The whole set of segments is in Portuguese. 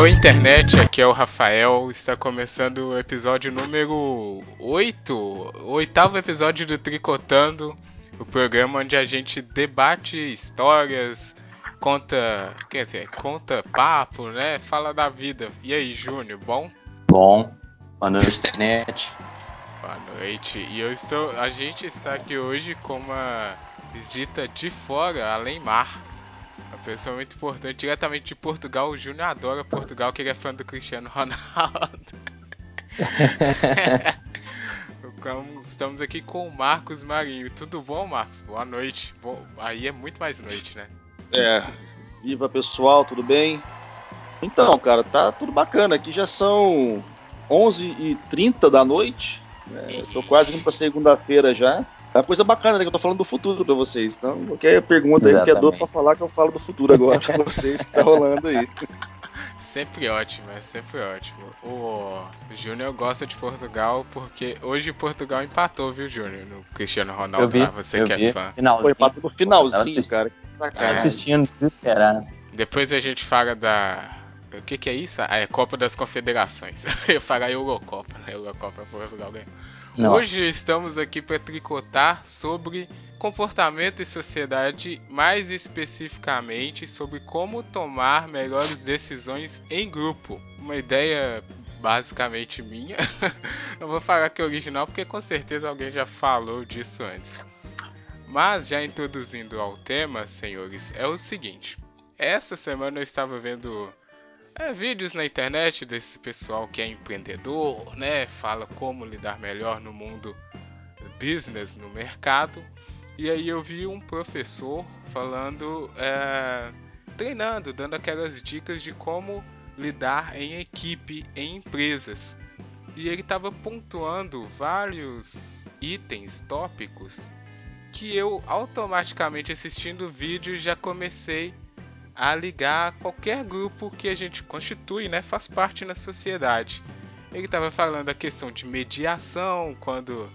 Oi, internet, aqui é o Rafael. Está começando o episódio número 8, o oitavo episódio do Tricotando, o programa onde a gente debate histórias, conta, quer dizer, conta papo, né? Fala da vida. E aí, Júnior, bom? Bom. Boa noite, internet. Boa noite. E eu estou, a gente está aqui hoje com uma visita de fora, além mar. Uma pessoa muito importante, diretamente de Portugal. O Júnior adora Portugal, que ele é fã do Cristiano Ronaldo. Estamos aqui com o Marcos Marinho. Tudo bom, Marcos? Boa noite. Bom, aí é muito mais noite, né? É. Viva pessoal, tudo bem? Então, cara, tá tudo bacana. Aqui já são 11h30 da noite. Né? Tô quase indo pra segunda-feira já. É uma coisa bacana, né? Que eu tô falando do futuro pra vocês. Então, qualquer pergunta aí que é dor pra falar que eu falo do futuro agora pra vocês que tá rolando aí. Sempre ótimo, é sempre ótimo. O Júnior gosta de Portugal porque hoje Portugal empatou, viu, Júnior? No Cristiano Ronaldo, eu vi, lá, você eu que vi. é fã. Final, Foi empatou no finalzinho, cara. Tava assistindo, desesperado. Depois a gente fala da. O que, que é isso? Ah, é Copa das Confederações. Eu falo a Eurocopa, né? Eurocopa Portugal ganhou. Nossa. Hoje estamos aqui para tricotar sobre comportamento e sociedade, mais especificamente sobre como tomar melhores decisões em grupo. Uma ideia basicamente minha. Não vou falar que é original porque com certeza alguém já falou disso antes. Mas já introduzindo ao tema, senhores, é o seguinte. Essa semana eu estava vendo é, vídeos na internet desse pessoal que é empreendedor, né? Fala como lidar melhor no mundo business, no mercado. E aí eu vi um professor falando, é, treinando, dando aquelas dicas de como lidar em equipe, em empresas. E ele estava pontuando vários itens, tópicos, que eu automaticamente assistindo o vídeo já comecei a ligar a qualquer grupo que a gente constitui, né, faz parte na sociedade. Ele estava falando a questão de mediação, quando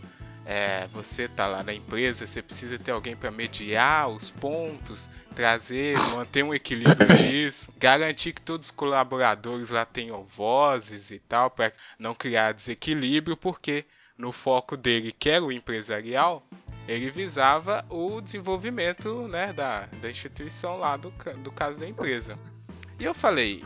é, você está lá na empresa, você precisa ter alguém para mediar os pontos, trazer, manter um equilíbrio disso, garantir que todos os colaboradores lá tenham vozes e tal, para não criar desequilíbrio, porque no foco dele, que era o empresarial, ele visava o desenvolvimento né, da, da instituição lá do, do caso da empresa. E eu falei,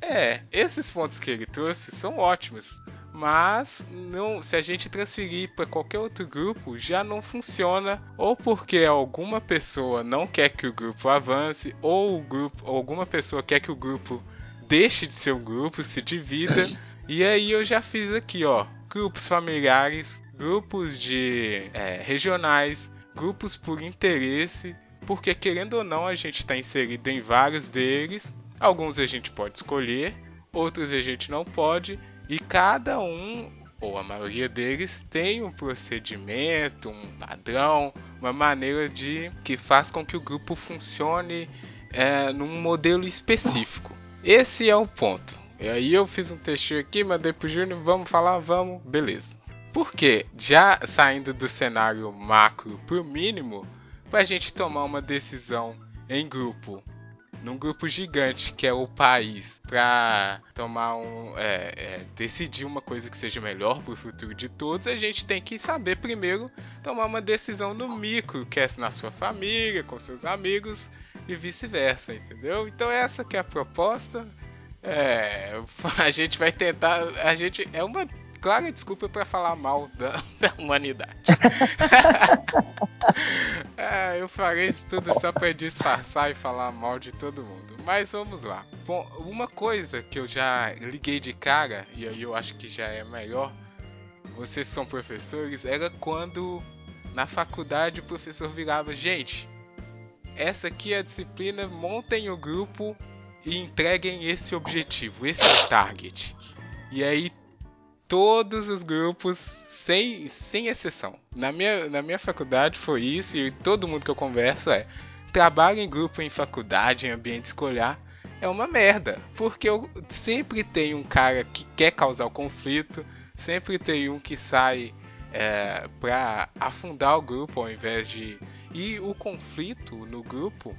é, esses pontos que ele trouxe são ótimos, mas não, se a gente transferir para qualquer outro grupo, já não funciona, ou porque alguma pessoa não quer que o grupo avance, ou o grupo, ou alguma pessoa quer que o grupo deixe de ser um grupo, se divida. E aí eu já fiz aqui, ó, grupos familiares, grupos de é, regionais, grupos por interesse, porque querendo ou não a gente está inserido em vários deles. Alguns a gente pode escolher, outros a gente não pode, e cada um ou a maioria deles tem um procedimento, um padrão, uma maneira de que faz com que o grupo funcione é, num modelo específico. Esse é o ponto. E aí eu fiz um textinho aqui, mandei pro Júnior, vamos falar, vamos, beleza. Porque já saindo do cenário macro pro mínimo, para a gente tomar uma decisão em grupo, num grupo gigante que é o país, para tomar um, é, é, decidir uma coisa que seja melhor para o futuro de todos, a gente tem que saber primeiro tomar uma decisão no micro, que é na sua família, com seus amigos e vice-versa, entendeu? Então essa que é a proposta. É, a gente vai tentar, a gente é uma clara desculpa para falar mal da, da humanidade. é, eu farei isso tudo só para disfarçar e falar mal de todo mundo. Mas vamos lá. Bom, uma coisa que eu já liguei de cara, e aí eu acho que já é melhor, vocês são professores, era quando na faculdade o professor virava, gente, essa aqui é a disciplina, montem o grupo e entreguem esse objetivo, esse é o target. E aí todos os grupos, sem, sem exceção. Na minha, na minha faculdade foi isso, e todo mundo que eu converso é: trabalho em grupo em faculdade, em ambiente escolar, é uma merda. Porque eu sempre tem um cara que quer causar o conflito, sempre tem um que sai é, pra afundar o grupo ao invés de. E o conflito no grupo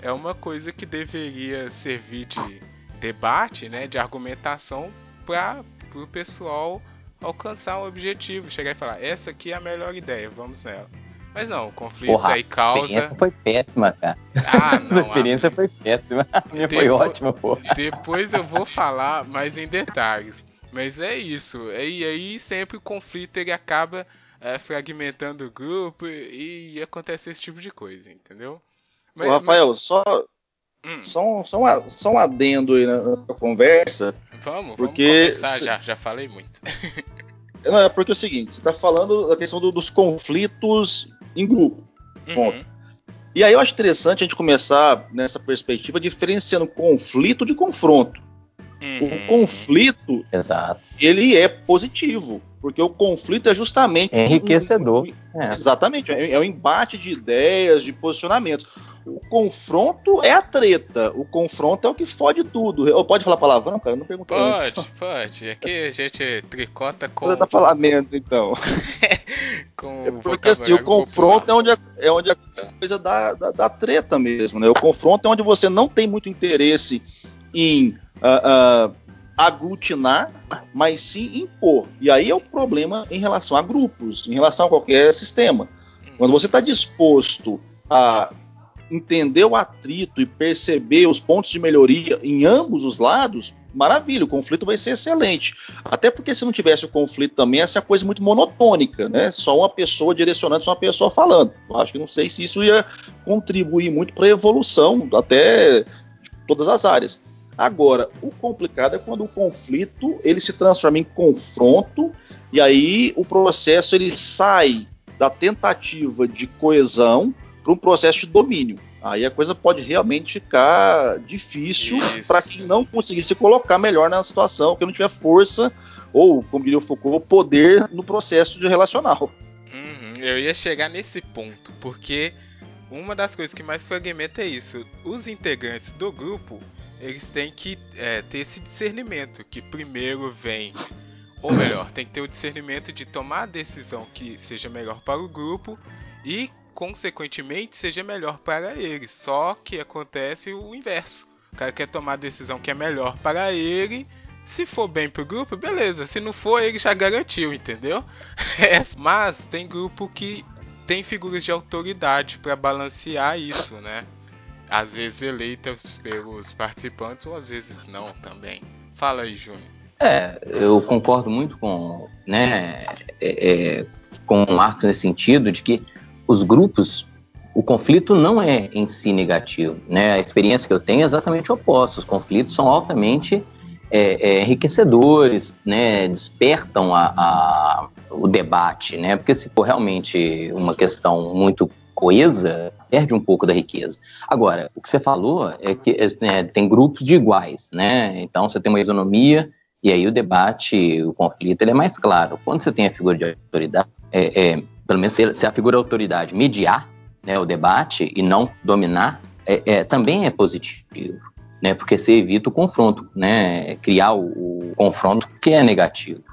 é uma coisa que deveria servir de debate, né, de argumentação para o pessoal alcançar um objetivo, chegar e falar, essa aqui é a melhor ideia, vamos nela. Mas não, o conflito Porra, aí causa. A experiência foi péssima, cara. Ah, não. a experiência a... foi péssima. A minha depois, foi ótima, pô. Depois eu vou falar mais em detalhes. Mas é isso. E aí sempre o conflito ele acaba é, fragmentando o grupo e, e, acontece esse tipo de coisa, entendeu? Mas, Ô, Rafael, mas... só. Hum. Só, um, só, um, só um adendo aí na nossa conversa. Vamos, porque vamos começar, já, já falei muito. Não, é porque é o seguinte, você está falando da questão do, dos conflitos em grupo. Uhum. E aí eu acho interessante a gente começar nessa perspectiva diferenciando conflito de confronto. Uhum. O conflito, Exato. ele é positivo, porque o conflito é justamente é enriquecedor. Um, um, é. Exatamente, é, é um embate de ideias, de posicionamentos. O confronto é a treta. O confronto é o que fode tudo. Eu, pode falar palavrão, cara? não perguntei Pode, antes. pode. Aqui a gente tricota com. Tá falamento, então. com é porque assim, o confronto é onde, a, é onde a coisa dá, dá, dá, treta mesmo, né? O confronto é onde você não tem muito interesse em uh, uh, aglutinar, mas sim impor. E aí é o problema em relação a grupos, em relação a qualquer sistema. Quando você está disposto a entender o atrito e perceber os pontos de melhoria em ambos os lados, maravilha, o conflito vai ser excelente. Até porque se não tivesse o conflito também, essa é coisa muito monotônica, né? Só uma pessoa direcionando, só uma pessoa falando. Eu acho que não sei se isso ia contribuir muito para a evolução até de todas as áreas. Agora, o complicado é quando o conflito ele se transforma em confronto e aí o processo ele sai da tentativa de coesão para um processo de domínio. Aí a coisa pode realmente ficar difícil para quem não conseguir se colocar melhor na situação, que não tiver força ou, como diria o Foucault, poder no processo de relacional. Uhum, eu ia chegar nesse ponto, porque uma das coisas que mais fragmenta é isso. Os integrantes do grupo, eles têm que é, ter esse discernimento, que primeiro vem, ou melhor, tem que ter o discernimento de tomar a decisão que seja melhor para o grupo e consequentemente, seja melhor para ele. Só que acontece o inverso. O cara quer tomar a decisão que é melhor para ele. Se for bem pro grupo, beleza. Se não for, ele já garantiu, entendeu? É, mas tem grupo que tem figuras de autoridade para balancear isso, né? Às vezes eleitas pelos participantes ou às vezes não também. Fala aí, Júnior. É, eu concordo muito com, né, é, é, com o Marcos nesse sentido de que os grupos, o conflito não é em si negativo. Né? A experiência que eu tenho é exatamente o oposto. Os conflitos são altamente é, é, enriquecedores, né? despertam a, a, o debate, né? porque se for realmente uma questão muito coesa, perde um pouco da riqueza. Agora, o que você falou é que é, tem grupos de iguais, né? Então você tem uma isonomia e aí o debate, o conflito, ele é mais claro. Quando você tem a figura de autoridade, é, é, pelo menos se, se a figura autoridade mediar né, o debate e não dominar, é, é, também é positivo, né, porque você evita o confronto, né, criar o, o confronto que é negativo.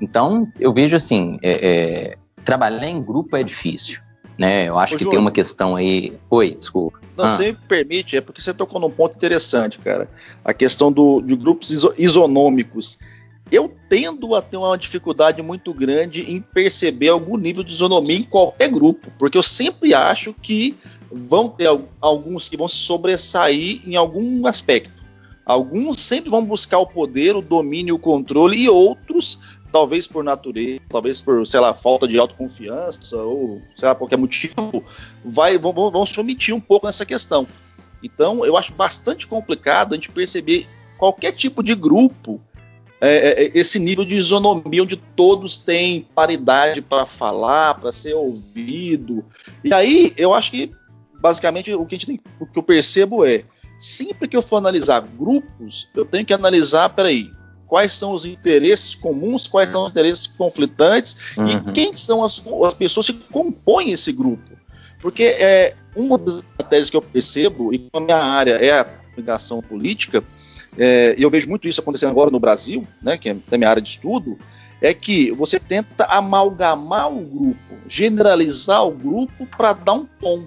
Então, eu vejo assim, é, é, trabalhar em grupo é difícil, né, eu acho Ô, que João, tem uma questão aí... Oi, desculpa. Não, ah. me permite, é porque você tocou num ponto interessante, cara, a questão do, de grupos iso, isonômicos eu tendo a ter uma dificuldade muito grande em perceber algum nível de isonomia em qualquer grupo, porque eu sempre acho que vão ter alguns que vão se sobressair em algum aspecto. Alguns sempre vão buscar o poder, o domínio, o controle, e outros, talvez por natureza, talvez por, sei lá, falta de autoconfiança, ou sei lá, qualquer motivo, vai, vão, vão se omitir um pouco nessa questão. Então, eu acho bastante complicado a gente perceber qualquer tipo de grupo é, é, é, esse nível de isonomia onde todos têm paridade para falar, para ser ouvido. E aí eu acho que basicamente o que, a gente tem, o que eu percebo é sempre que eu for analisar grupos, eu tenho que analisar, peraí, quais são os interesses comuns, quais são os interesses conflitantes uhum. e quem são as, as pessoas que compõem esse grupo. Porque é, uma das estratégias que eu percebo, e a minha área é a comunicação política, é, e eu vejo muito isso acontecendo agora no Brasil, né, que é da minha área de estudo, é que você tenta amalgamar o grupo, generalizar o grupo para dar um tom.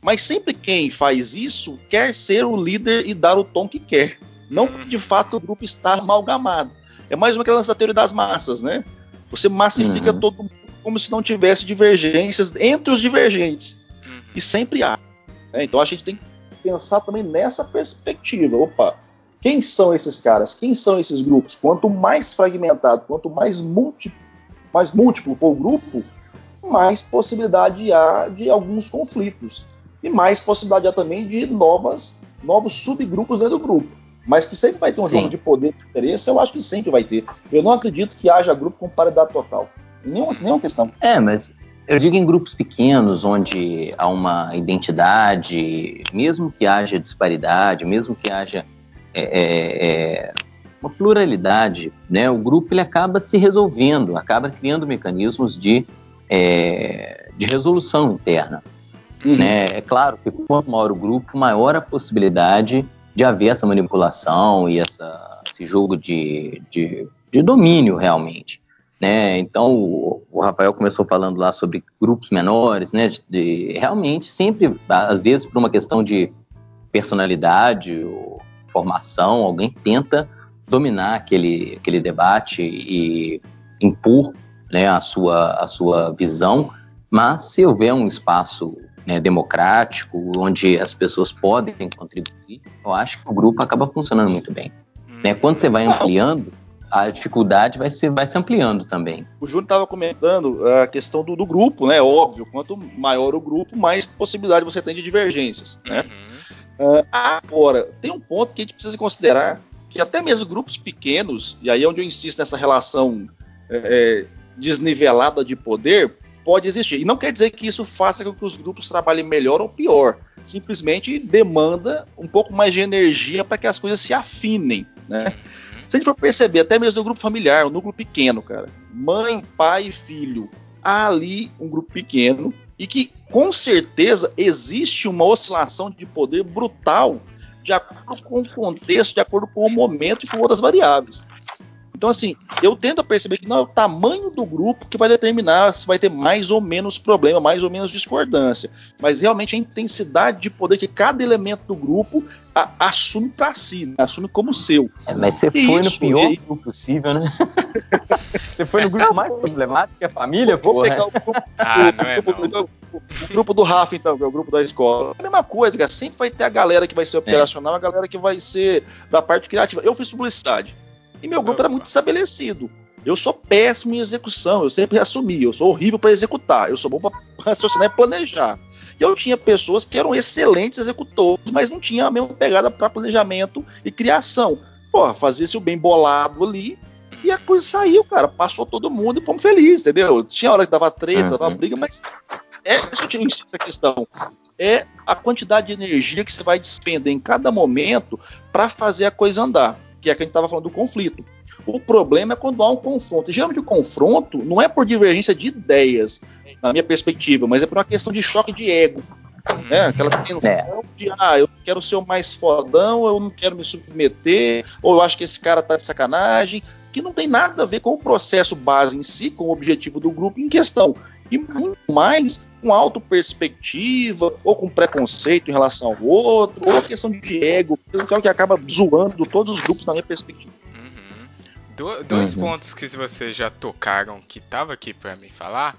Mas sempre quem faz isso quer ser o líder e dar o tom que quer. Não porque de fato o grupo está amalgamado. É mais uma aquela teoria das massas, né? Você massifica uhum. todo mundo como se não tivesse divergências entre os divergentes. Uhum. E sempre há. Né? Então a gente tem que pensar também nessa perspectiva. Opa, quem são esses caras? Quem são esses grupos? Quanto mais fragmentado, quanto mais múltiplo, mais múltiplo for o grupo, mais possibilidade há de alguns conflitos. E mais possibilidade há também de novas, novos subgrupos dentro do grupo. Mas que sempre vai ter um Sim. jogo de poder e interesse, eu acho que sempre vai ter. Eu não acredito que haja grupo com paridade total. Nenhuma, nenhuma questão. É, mas eu digo em grupos pequenos, onde há uma identidade, mesmo que haja disparidade, mesmo que haja é, é, é, uma pluralidade, né? O grupo ele acaba se resolvendo, acaba criando mecanismos de, é, de resolução interna. Uhum. Né? É claro que quanto maior o grupo, maior a possibilidade de haver essa manipulação e essa, esse jogo de, de, de domínio realmente. Né? Então, o, o, Rafael começou falando lá sobre grupos menores, né? De, de, realmente, sempre, às vezes, por uma questão de personalidade ou formação, alguém tenta dominar aquele, aquele debate e impor né, a, sua, a sua visão, mas se houver um espaço né, democrático, onde as pessoas podem contribuir, eu acho que o grupo acaba funcionando muito bem. Né? Quando você vai ampliando, a dificuldade vai se, vai se ampliando também. O Júnior estava comentando a questão do, do, grupo, né? Óbvio, quanto maior o grupo, mais possibilidade você tem de divergências, né? Uhum. Uh, agora, tem um ponto que a gente precisa considerar que até mesmo grupos pequenos, e aí é onde eu insisto nessa relação é, desnivelada de poder, pode existir. E não quer dizer que isso faça com que os grupos trabalhem melhor ou pior. Simplesmente demanda um pouco mais de energia para que as coisas se afinem, né? Se a gente for perceber, até mesmo no grupo familiar, um núcleo pequeno, cara, mãe, pai, filho, há ali um grupo pequeno e que com certeza existe uma oscilação de poder brutal de acordo com o contexto, de acordo com o momento e com outras variáveis. Então, assim, eu tento a perceber que não é o tamanho do grupo que vai determinar se vai ter mais ou menos problema, mais ou menos discordância, mas realmente a intensidade de poder que cada elemento do grupo a, assume para si, né? assume como seu. É, mas você e foi no pior aí... grupo possível, né? você foi no grupo mais problemático que a família, pô. Vou pegar o grupo, ah, não é, não. o grupo do Rafa, então, que é o grupo da escola. A mesma coisa, cara. Sempre vai ter a galera que vai ser operacional, é. a galera que vai ser da parte criativa. Eu fiz publicidade. E meu grupo era muito estabelecido. Eu sou péssimo em execução, eu sempre assumi, eu sou horrível para executar, eu sou bom para raciocinar e planejar. E eu tinha pessoas que eram excelentes executores, mas não tinha a mesma pegada para planejamento e criação. Pô, fazia-se o bem bolado ali e a coisa saiu, cara. Passou todo mundo e fomos felizes, entendeu? Tinha hora que dava treta, dava uhum. briga, mas é a questão. É a quantidade de energia que você vai despender em cada momento para fazer a coisa andar que é que a gente estava falando do conflito. O problema é quando há um confronto. E, geralmente o confronto não é por divergência de ideias, na minha perspectiva, mas é por uma questão de choque de ego. Né? Aquela tensão é. de, ah, eu quero ser o mais fodão, eu não quero me submeter, ou eu acho que esse cara tá de sacanagem, que não tem nada a ver com o processo base em si, com o objetivo do grupo em questão. E muito mais com autoperspectiva, ou com preconceito em relação ao outro, ou a questão de ego, que é o que acaba zoando todos os grupos na minha perspectiva. Uhum. Do, dois uhum. pontos que vocês já tocaram que tava aqui para me falar,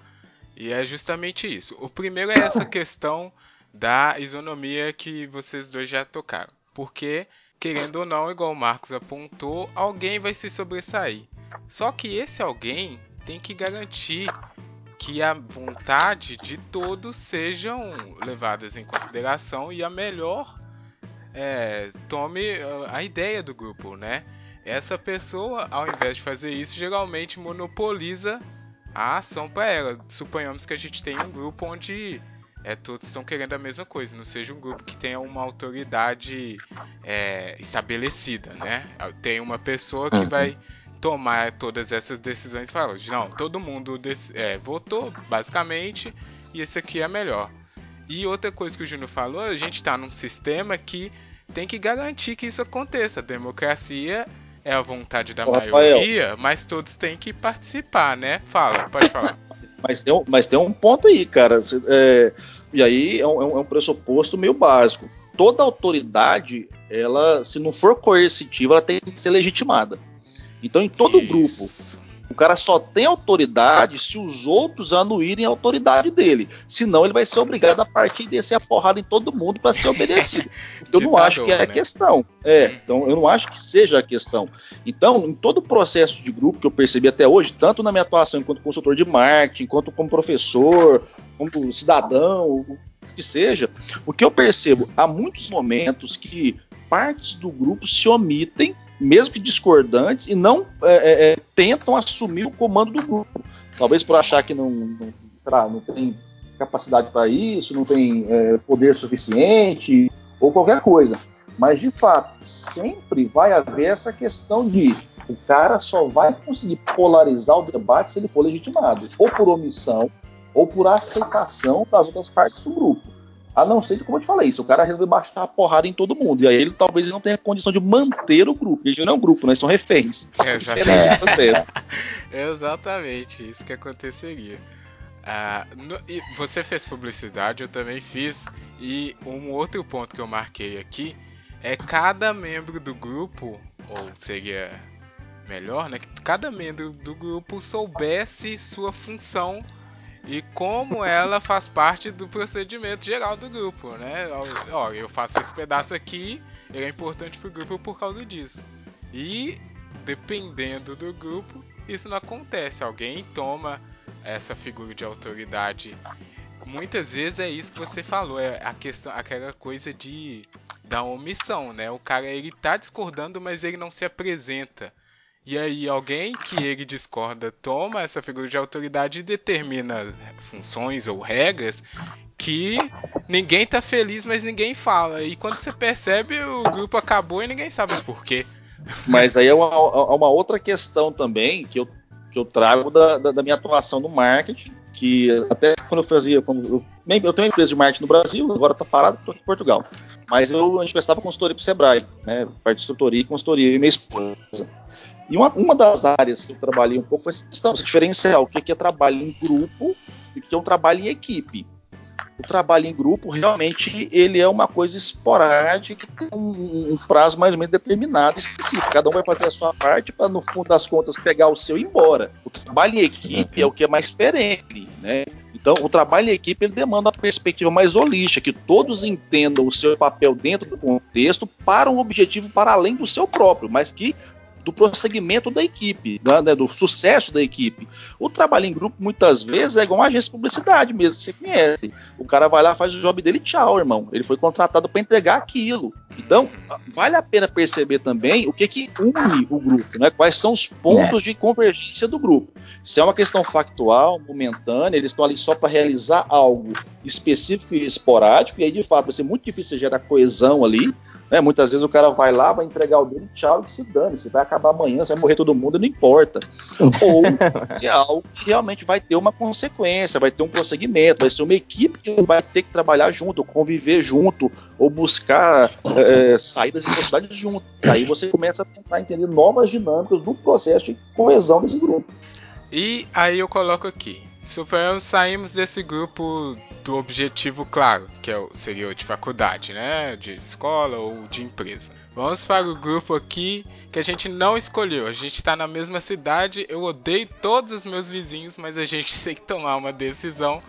e é justamente isso. O primeiro é essa questão da isonomia que vocês dois já tocaram. Porque, querendo ou não, igual o Marcos apontou, alguém vai se sobressair. Só que esse alguém tem que garantir que a vontade de todos sejam levadas em consideração e a melhor é, tome a ideia do grupo, né? Essa pessoa, ao invés de fazer isso, geralmente monopoliza a ação para ela. Suponhamos que a gente tem um grupo onde é, todos estão querendo a mesma coisa, não seja um grupo que tenha uma autoridade é, estabelecida, né? Tem uma pessoa que uhum. vai tomar todas essas decisões e falar, não, todo mundo é, votou, basicamente, e esse aqui é melhor. E outra coisa que o Júnior falou, a gente está num sistema que tem que garantir que isso aconteça. A democracia é a vontade da Ô, maioria, Rafael. mas todos têm que participar, né? Fala, pode falar. mas, tem um, mas tem um ponto aí, cara. É, e aí é um, é um pressuposto meio básico. Toda autoridade ela, se não for coercitiva, ela tem que ser legitimada. Então, em todo Isso. grupo, o cara só tem autoridade se os outros anuírem a autoridade dele. Senão ele vai ser obrigado a partir de descer a porrada em todo mundo para ser obedecido. Eu não acho que é a né? questão. É, uhum. então eu não acho que seja a questão. Então, em todo o processo de grupo que eu percebi até hoje, tanto na minha atuação enquanto consultor de marketing, quanto como professor, como cidadão, o que seja, o que eu percebo, há muitos momentos que partes do grupo se omitem mesmo que discordantes, e não é, é, é, tentam assumir o comando do grupo. Talvez por achar que não, não, não tem capacidade para isso, não tem é, poder suficiente, ou qualquer coisa. Mas, de fato, sempre vai haver essa questão de o cara só vai conseguir polarizar o debate se ele for legitimado, ou por omissão, ou por aceitação das outras partes do grupo. A não ser que, como eu te falei, se o cara resolver baixar a porrada em todo mundo. E aí ele talvez não tenha condição de manter o grupo. Eles não é um grupo, né? São reféns. É, exatamente. exatamente, isso que aconteceria. Ah, no, você fez publicidade, eu também fiz. E um outro ponto que eu marquei aqui é cada membro do grupo, ou seria melhor, né? Que cada membro do grupo soubesse sua função e como ela faz parte do procedimento geral do grupo, né? Ó, eu faço esse pedaço aqui, ele é importante pro grupo por causa disso. E dependendo do grupo, isso não acontece. Alguém toma essa figura de autoridade. Muitas vezes é isso que você falou, é a questão, aquela coisa de da omissão, né? O cara ele tá discordando, mas ele não se apresenta. E aí alguém que ele discorda toma essa figura de autoridade e determina funções ou regras que ninguém tá feliz, mas ninguém fala. E quando você percebe, o grupo acabou e ninguém sabe por quê. Mas aí é uma, é uma outra questão também que eu, que eu trago da, da, da minha atuação no marketing, que até quando eu fazia. Quando eu, eu tenho uma empresa de marketing no Brasil, agora está parado, estou em Portugal. Mas eu, a gente prestava consultoria para o Sebrae, né? Parte de instrutoria e consultoria, e minha esposa. E uma, uma das áreas que eu trabalhei um pouco é essa questão, diferenciar o que é trabalho em grupo e o que é um trabalho em equipe. O trabalho em grupo realmente ele é uma coisa esporádica, tem um, um prazo mais ou menos determinado, específico. Cada um vai fazer a sua parte para, no fundo das contas, pegar o seu e ir embora. O trabalho em equipe é o que é mais perene, né? Então, o trabalho em equipe ele demanda uma perspectiva mais holística, que todos entendam o seu papel dentro do contexto para um objetivo para além do seu próprio, mas que do prosseguimento da equipe, né, do sucesso da equipe. O trabalho em grupo, muitas vezes, é igual uma agência de publicidade mesmo, que você conhece. O cara vai lá, faz o job dele, tchau, irmão. Ele foi contratado para entregar aquilo. Então, vale a pena perceber também o que, que une o grupo, né? Quais são os pontos é. de convergência do grupo. Se é uma questão factual, momentânea, eles estão ali só para realizar algo específico e esporádico, e aí de fato vai ser muito difícil gerar coesão ali. Né? Muitas vezes o cara vai lá, vai entregar o dele, tchau, e se dane. Se vai acabar amanhã, se vai morrer todo mundo, não importa. Ou se é algo que realmente vai ter uma consequência, vai ter um prosseguimento, vai ser uma equipe que vai ter que trabalhar junto, conviver junto, ou buscar é, saídas e possibilidades junto. Aí você começa a tentar entender novas dinâmicas do processo de coesão desse grupo. E aí eu coloco aqui. Suponhamos saímos desse grupo do objetivo claro, que é o, seria o de faculdade, né? De escola ou de empresa. Vamos para o grupo aqui que a gente não escolheu. A gente está na mesma cidade. Eu odeio todos os meus vizinhos, mas a gente tem que tomar uma decisão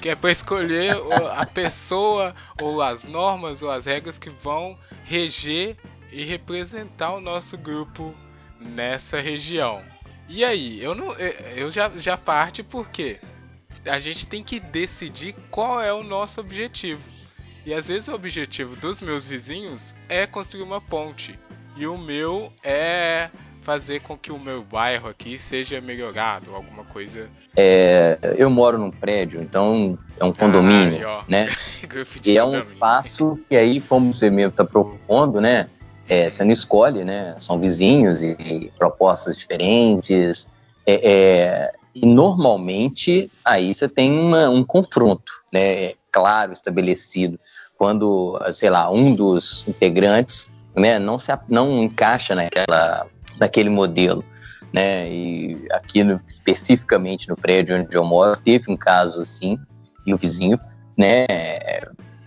que é para escolher a pessoa ou as normas ou as regras que vão reger e representar o nosso grupo nessa região. E aí, eu não eu já já parte porque a gente tem que decidir qual é o nosso objetivo. E às vezes o objetivo dos meus vizinhos é construir uma ponte. E o meu é fazer com que o meu bairro aqui seja melhorado, alguma coisa. É, eu moro num prédio, então é um condomínio, ah, né? e é um passo que aí, como você mesmo está propondo, né? É, você não escolhe, né? São vizinhos e, e propostas diferentes. É, é, e normalmente aí você tem uma, um confronto, né? Claro, estabelecido quando, sei lá, um dos integrantes né, não, se, não encaixa naquela, naquele modelo. Né, e aqui no, especificamente no prédio onde eu moro, teve um caso assim, e o vizinho né,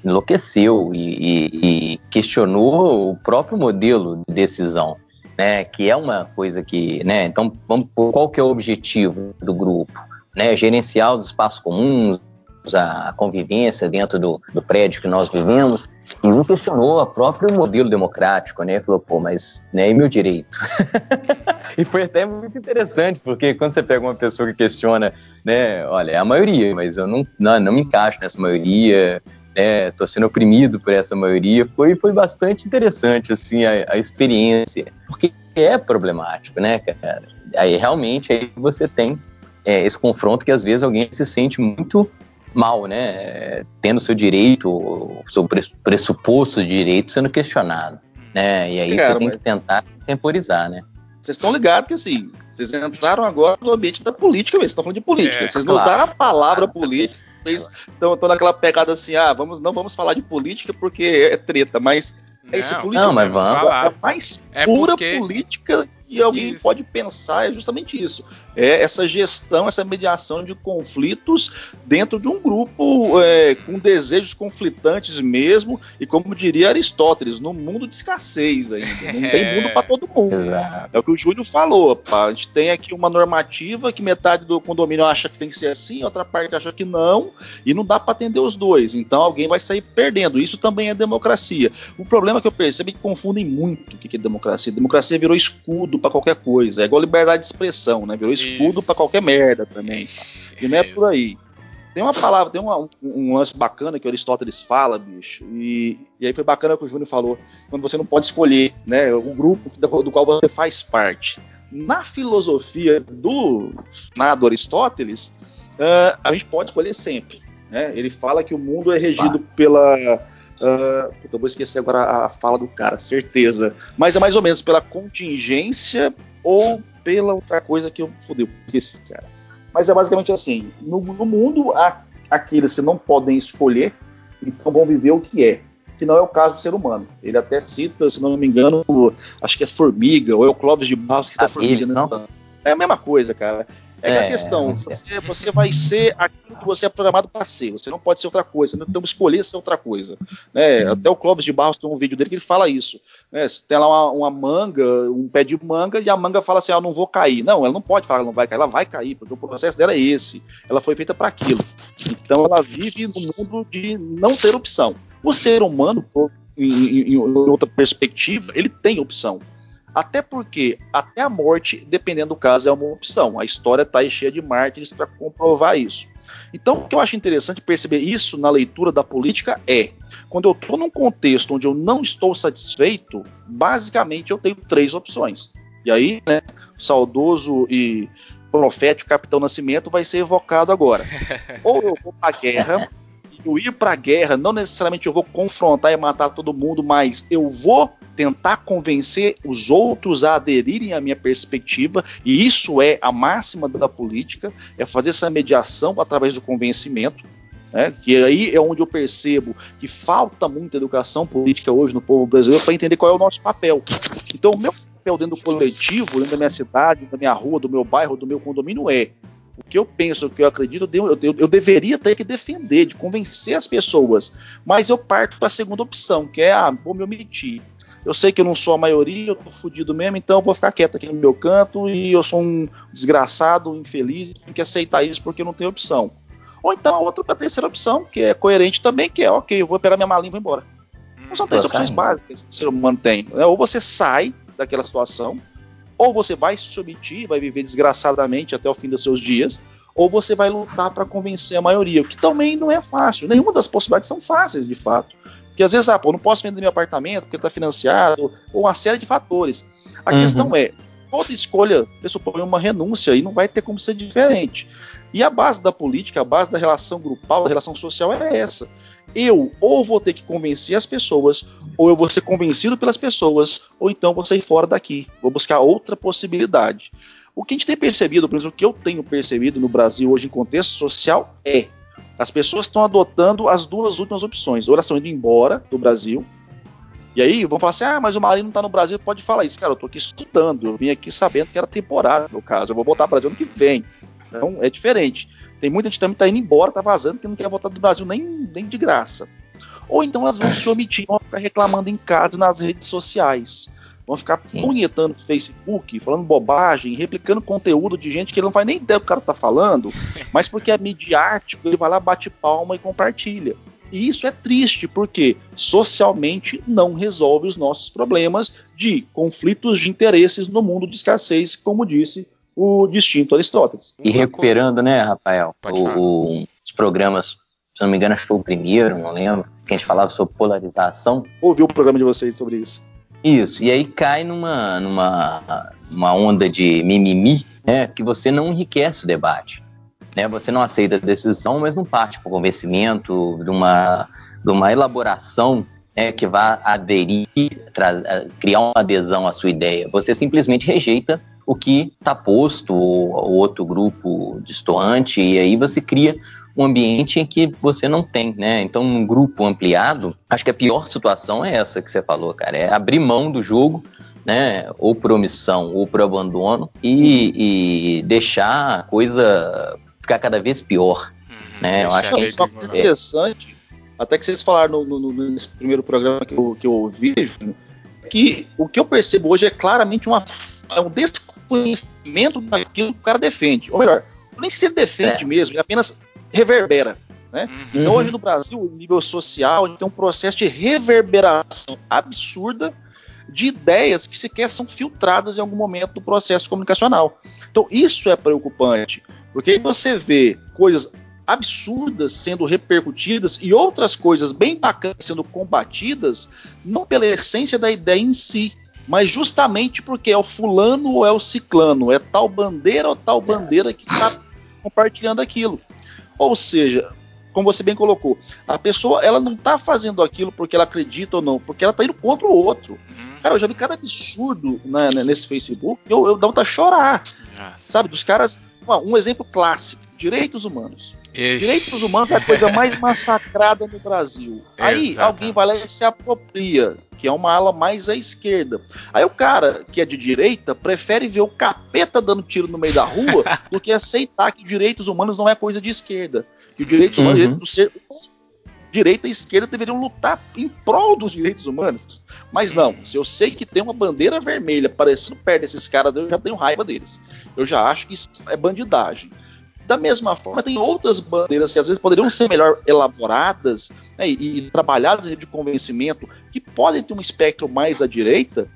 enlouqueceu e, e, e questionou o próprio modelo de decisão. Né, que é uma coisa que, né, então vamos, qual que é o objetivo do grupo? Né, gerenciar os espaços comuns, a convivência dentro do, do prédio que nós vivemos, e um questionou o próprio modelo democrático, né? Falou, pô, mas né, e meu direito? e foi até muito interessante, porque quando você pega uma pessoa que questiona, né, olha, é a maioria, mas eu não, não, não me encaixo nessa maioria, né, tô sendo oprimido por essa maioria, foi, foi bastante interessante, assim, a, a experiência, porque é problemático, né, cara? Aí realmente aí você tem é, esse confronto que às vezes alguém se sente muito mal, né? Tendo seu direito, seu pressuposto de direito sendo questionado, né? E aí Cara, você tem mas... que tentar temporizar, né? Vocês estão ligados que assim, vocês entraram agora no ambiente da política vocês estão falando de política. É, vocês não claro. usaram a palavra política, vocês estão naquela pegada assim, ah, vamos, não vamos falar de política porque é treta, mas é isso, política. Não, mas vamos. É a mais é pura porque... política que alguém isso. pode pensar é justamente isso. É essa gestão, essa mediação de conflitos dentro de um grupo é, com desejos conflitantes mesmo, e como diria Aristóteles, no mundo de escassez ainda. Não tem mundo para todo mundo. Exato. É o que o Júlio falou. Pá. A gente tem aqui uma normativa que metade do condomínio acha que tem que ser assim, outra parte acha que não, e não dá para atender os dois. Então alguém vai sair perdendo. Isso também é democracia. O problema que eu percebo é que confundem muito o que é democracia. Democracia virou escudo para qualquer coisa. É igual liberdade de expressão, né? Virou escudo para qualquer merda também. E não é por aí. Tem uma palavra, tem uma, um, um, lance bacana que o Aristóteles fala, bicho, e, e aí foi bacana que o Júnior falou, quando você não pode escolher né, o grupo do, do qual você faz parte. Na filosofia do, na, do Aristóteles, uh, a gente pode escolher sempre. Né? Ele fala que o mundo é regido pela Uh, puta, eu vou esquecer agora a, a, fala do cara, certeza. Mas é mais ou menos pela contingência ou pela outra coisa que eu fudeu, esqueci, cara. Mas é basicamente assim: no, no mundo há aqueles que não podem escolher, então vão viver o que é. Que não é o caso do ser humano. Ele até cita, se não me engano, acho que é Formiga, ou é o Clóvis de Barros que tá Formiga. Não? É a mesma coisa, cara. É, é a questão, você, você, vai ser aquilo que você é programado para ser, você não pode ser outra coisa, não tem que escolher ser outra coisa. Né? Até o Clóvis de Barros tem um vídeo dele que ele fala isso. Né? Você tem lá uma, uma, manga, um pé de manga, e a manga fala assim: ah, não vou cair. Não, ela não pode falar que não vai cair, ela vai cair, porque o processo dela é esse. Ela foi feita para aquilo. Então ela vive no mundo de não ter opção. O ser humano, em, em, em outra perspectiva, ele tem opção. Até porque, até a morte, dependendo do caso, é uma opção. A história está cheia de mártires para comprovar isso. Então, o que eu acho interessante perceber isso na leitura da política é: quando eu estou num contexto onde eu não estou satisfeito, basicamente eu tenho três opções. E aí, né, o saudoso e profético Capitão Nascimento vai ser evocado agora. Ou eu vou para a guerra, eu ir para a guerra, não necessariamente eu vou confrontar e matar todo mundo, mas eu vou tentar convencer os outros a aderirem à minha perspectiva, e isso é a máxima da política, é fazer essa mediação através do convencimento. Né, que aí é onde eu percebo que falta muita educação política hoje no povo brasileiro para entender qual é o nosso papel. Então, o meu papel dentro do coletivo, dentro da minha cidade, da minha rua, do meu bairro, do meu condomínio é o que eu penso, o que eu acredito, eu, eu, eu, deveria ter que defender, de convencer as pessoas. Mas eu parto para a segunda opção, que é, ah, vou me omitir eu sei que eu não sou a maioria, eu tô fudido mesmo, então eu vou ficar quieto aqui no meu canto e eu sou um desgraçado, infeliz, tenho que aceitar isso porque eu não tenho opção. Ou então a outra, a terceira opção, que é coerente também, que é, ok, eu vou pegar minha malinha e vou embora. Então são três opções básicas que o ser humano tem. Né? Ou você sai daquela situação, ou você vai se omitir, vai viver desgraçadamente até o fim dos seus dias, ou você vai lutar para convencer a maioria, o que também não é fácil. Nenhuma das possibilidades são fáceis, de fato. Porque às vezes, ah, pô, não posso vender meu apartamento porque está financiado, ou uma série de fatores. A uhum. questão é, toda escolha pressupõe uma renúncia e não vai ter como ser diferente. E a base da política, a base da relação grupal, da relação social é essa. Eu ou vou ter que convencer as pessoas, ou eu vou ser convencido pelas pessoas, ou então vou sair fora daqui, vou buscar outra possibilidade. O que a gente tem percebido, por exemplo, o que eu tenho percebido no Brasil hoje em contexto social é as pessoas estão adotando as duas últimas opções. Ou elas estão indo embora do Brasil. E aí vão falar assim: ah, mas o Marinho não está no Brasil, pode falar isso. Cara, eu estou aqui estudando, eu vim aqui sabendo que era temporário, no caso. Eu vou voltar ao Brasil ano que vem. Então é diferente. Tem muita gente também que está indo embora, está vazando, que não quer voltar do Brasil nem, nem de graça. Ou então elas vão se omitir, vão ficar reclamando em casa nas redes sociais. Vão ficar Sim. punhetando no Facebook, falando bobagem, replicando conteúdo de gente que ele não faz nem ideia do que o cara tá falando, mas porque é midiático, ele vai lá, bate palma e compartilha. E isso é triste, porque socialmente não resolve os nossos problemas de conflitos de interesses no mundo de escassez, como disse o distinto Aristóteles. E recuperando, né, Rafael, o, o, os programas, se não me engano, acho que foi o primeiro, não lembro, que a gente falava sobre polarização. Ouviu o programa de vocês sobre isso. Isso, e aí cai numa, numa uma onda de mimimi, né, que você não enriquece o debate. Né? Você não aceita a decisão, mas não parte para o convencimento, de uma, de uma elaboração né, que vá aderir, criar uma adesão à sua ideia. Você simplesmente rejeita o que está posto, o outro grupo distoante, e aí você cria um ambiente em que você não tem, né? Então, num grupo ampliado, acho que a pior situação é essa que você falou, cara, é abrir mão do jogo, né? Ou por omissão ou por abandono e, e deixar a coisa ficar cada vez pior, uhum, né? Eu acho que é interessante, até que vocês falaram no, no, nesse primeiro programa que eu, que eu ouvi, que o que eu percebo hoje é claramente uma, é um desconhecimento daquilo que o cara defende. Ou melhor, nem se defende é. mesmo, ele apenas reverbera. Né? Uhum. Então, hoje no Brasil, em nível social, a gente tem um processo de reverberação absurda de ideias que sequer são filtradas em algum momento do processo comunicacional. Então, isso é preocupante, porque aí você vê coisas absurdas sendo repercutidas e outras coisas bem bacanas sendo combatidas, não pela essência da ideia em si, mas justamente porque é o fulano ou é o ciclano, é tal bandeira ou tal bandeira que está compartilhando aquilo. Ou seja, como você bem colocou, a pessoa ela não está fazendo aquilo porque ela acredita ou não, porque ela está indo contra o outro. Uhum. Cara, eu já vi cara absurdo né, né nesse Facebook, eu, eu dá vontade de chorar. Nossa. Sabe, dos caras. Um exemplo clássico: direitos humanos. Ixi. Direitos humanos é a coisa mais massacrada no Brasil. Aí Exatamente. alguém vai lá e se apropria, que é uma ala mais à esquerda. Aí o cara que é de direita prefere ver o capeta dando tiro no meio da rua do que aceitar que direitos humanos não é coisa de esquerda. Que os direitos humanos, uhum. do ser direita e esquerda deveriam lutar em prol dos direitos humanos. Mas não, se eu sei que tem uma bandeira vermelha parecendo perto desses caras, eu já tenho raiva deles. Eu já acho que isso é bandidagem. Da mesma forma, tem outras bandeiras que às vezes poderiam ser melhor elaboradas né, e, e trabalhadas de convencimento, que podem ter um espectro mais à direita,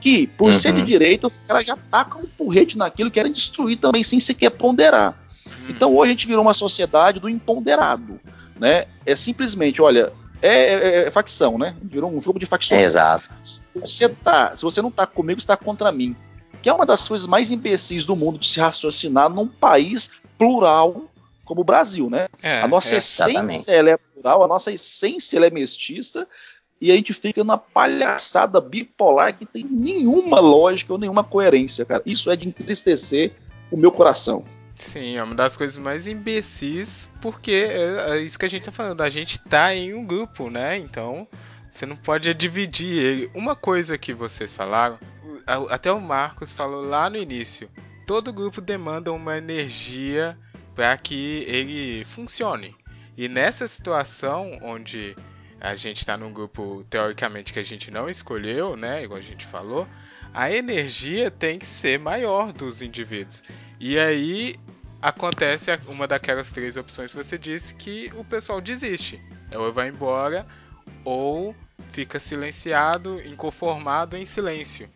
que, por uhum. ser de direita, os caras já tacam um porrete naquilo, querem destruir também, sem sequer ponderar. Uhum. Então hoje a gente virou uma sociedade do imponderado. Né? É simplesmente, olha, é, é, é, facção, né? Virou um jogo de facções. exato. Se você, tá, se você não tá comigo, você tá contra mim. Que é uma das coisas mais imbecis do mundo de se raciocinar num país plural como o Brasil, né? É, a nossa é, essência ela é plural, a nossa essência ela é mestiça e a gente fica numa palhaçada bipolar que tem nenhuma lógica ou nenhuma coerência, cara. Isso é de entristecer o meu coração. Sim, é uma das coisas mais imbecis, porque é, é isso que a gente tá falando, a gente tá em um grupo, né? Então, você não pode dividir ele. Uma coisa que vocês falaram, até o Marcos falou lá no início, todo grupo demanda uma energia para que ele funcione. E nessa situação onde a gente está num grupo teoricamente que a gente não escolheu, né, igual a gente falou, a energia tem que ser maior dos indivíduos. E aí acontece uma daquelas três opções que você disse que o pessoal desiste. Ou vai embora ou fica silenciado, inconformado em silêncio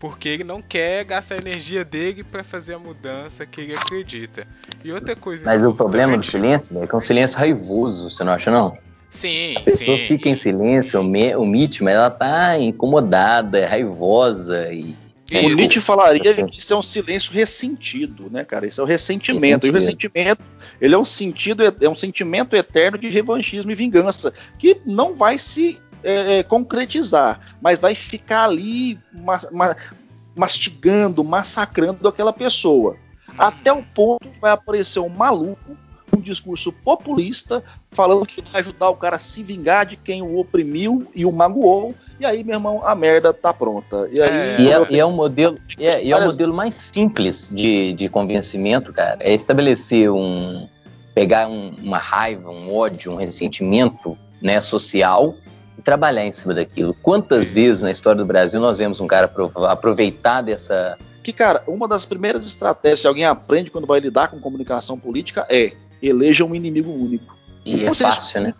porque ele não quer gastar a energia dele para fazer a mudança que ele acredita. E outra coisa. Mas o problema do silêncio é que é um silêncio raivoso, você não acha não? Sim, a pessoa sim. fica em silêncio, o Mitch, mas ela tá incomodada, é raivosa e o Nietzsche falaria que isso é um silêncio ressentido, né, cara? Isso é o ressentimento. E o ressentimento, ele é um sentido, é um sentimento eterno de revanchismo e vingança, que não vai se é, é, concretizar, mas vai ficar ali ma ma mastigando, massacrando aquela pessoa. Até o ponto que vai aparecer um maluco um discurso populista falando que vai ajudar o cara a se vingar de quem o oprimiu e o magoou. E aí, meu irmão, a merda tá pronta. E, aí, é, e, é, e é um modelo, é, e é o modelo mais simples de, de convencimento, cara. É estabelecer um. pegar um, uma raiva, um ódio, um ressentimento né, social e trabalhar em cima daquilo. Quantas vezes na história do Brasil nós vemos um cara aproveitar dessa. Que, cara, uma das primeiras estratégias que alguém aprende quando vai lidar com comunicação política é eleja um inimigo único. E é fácil, né?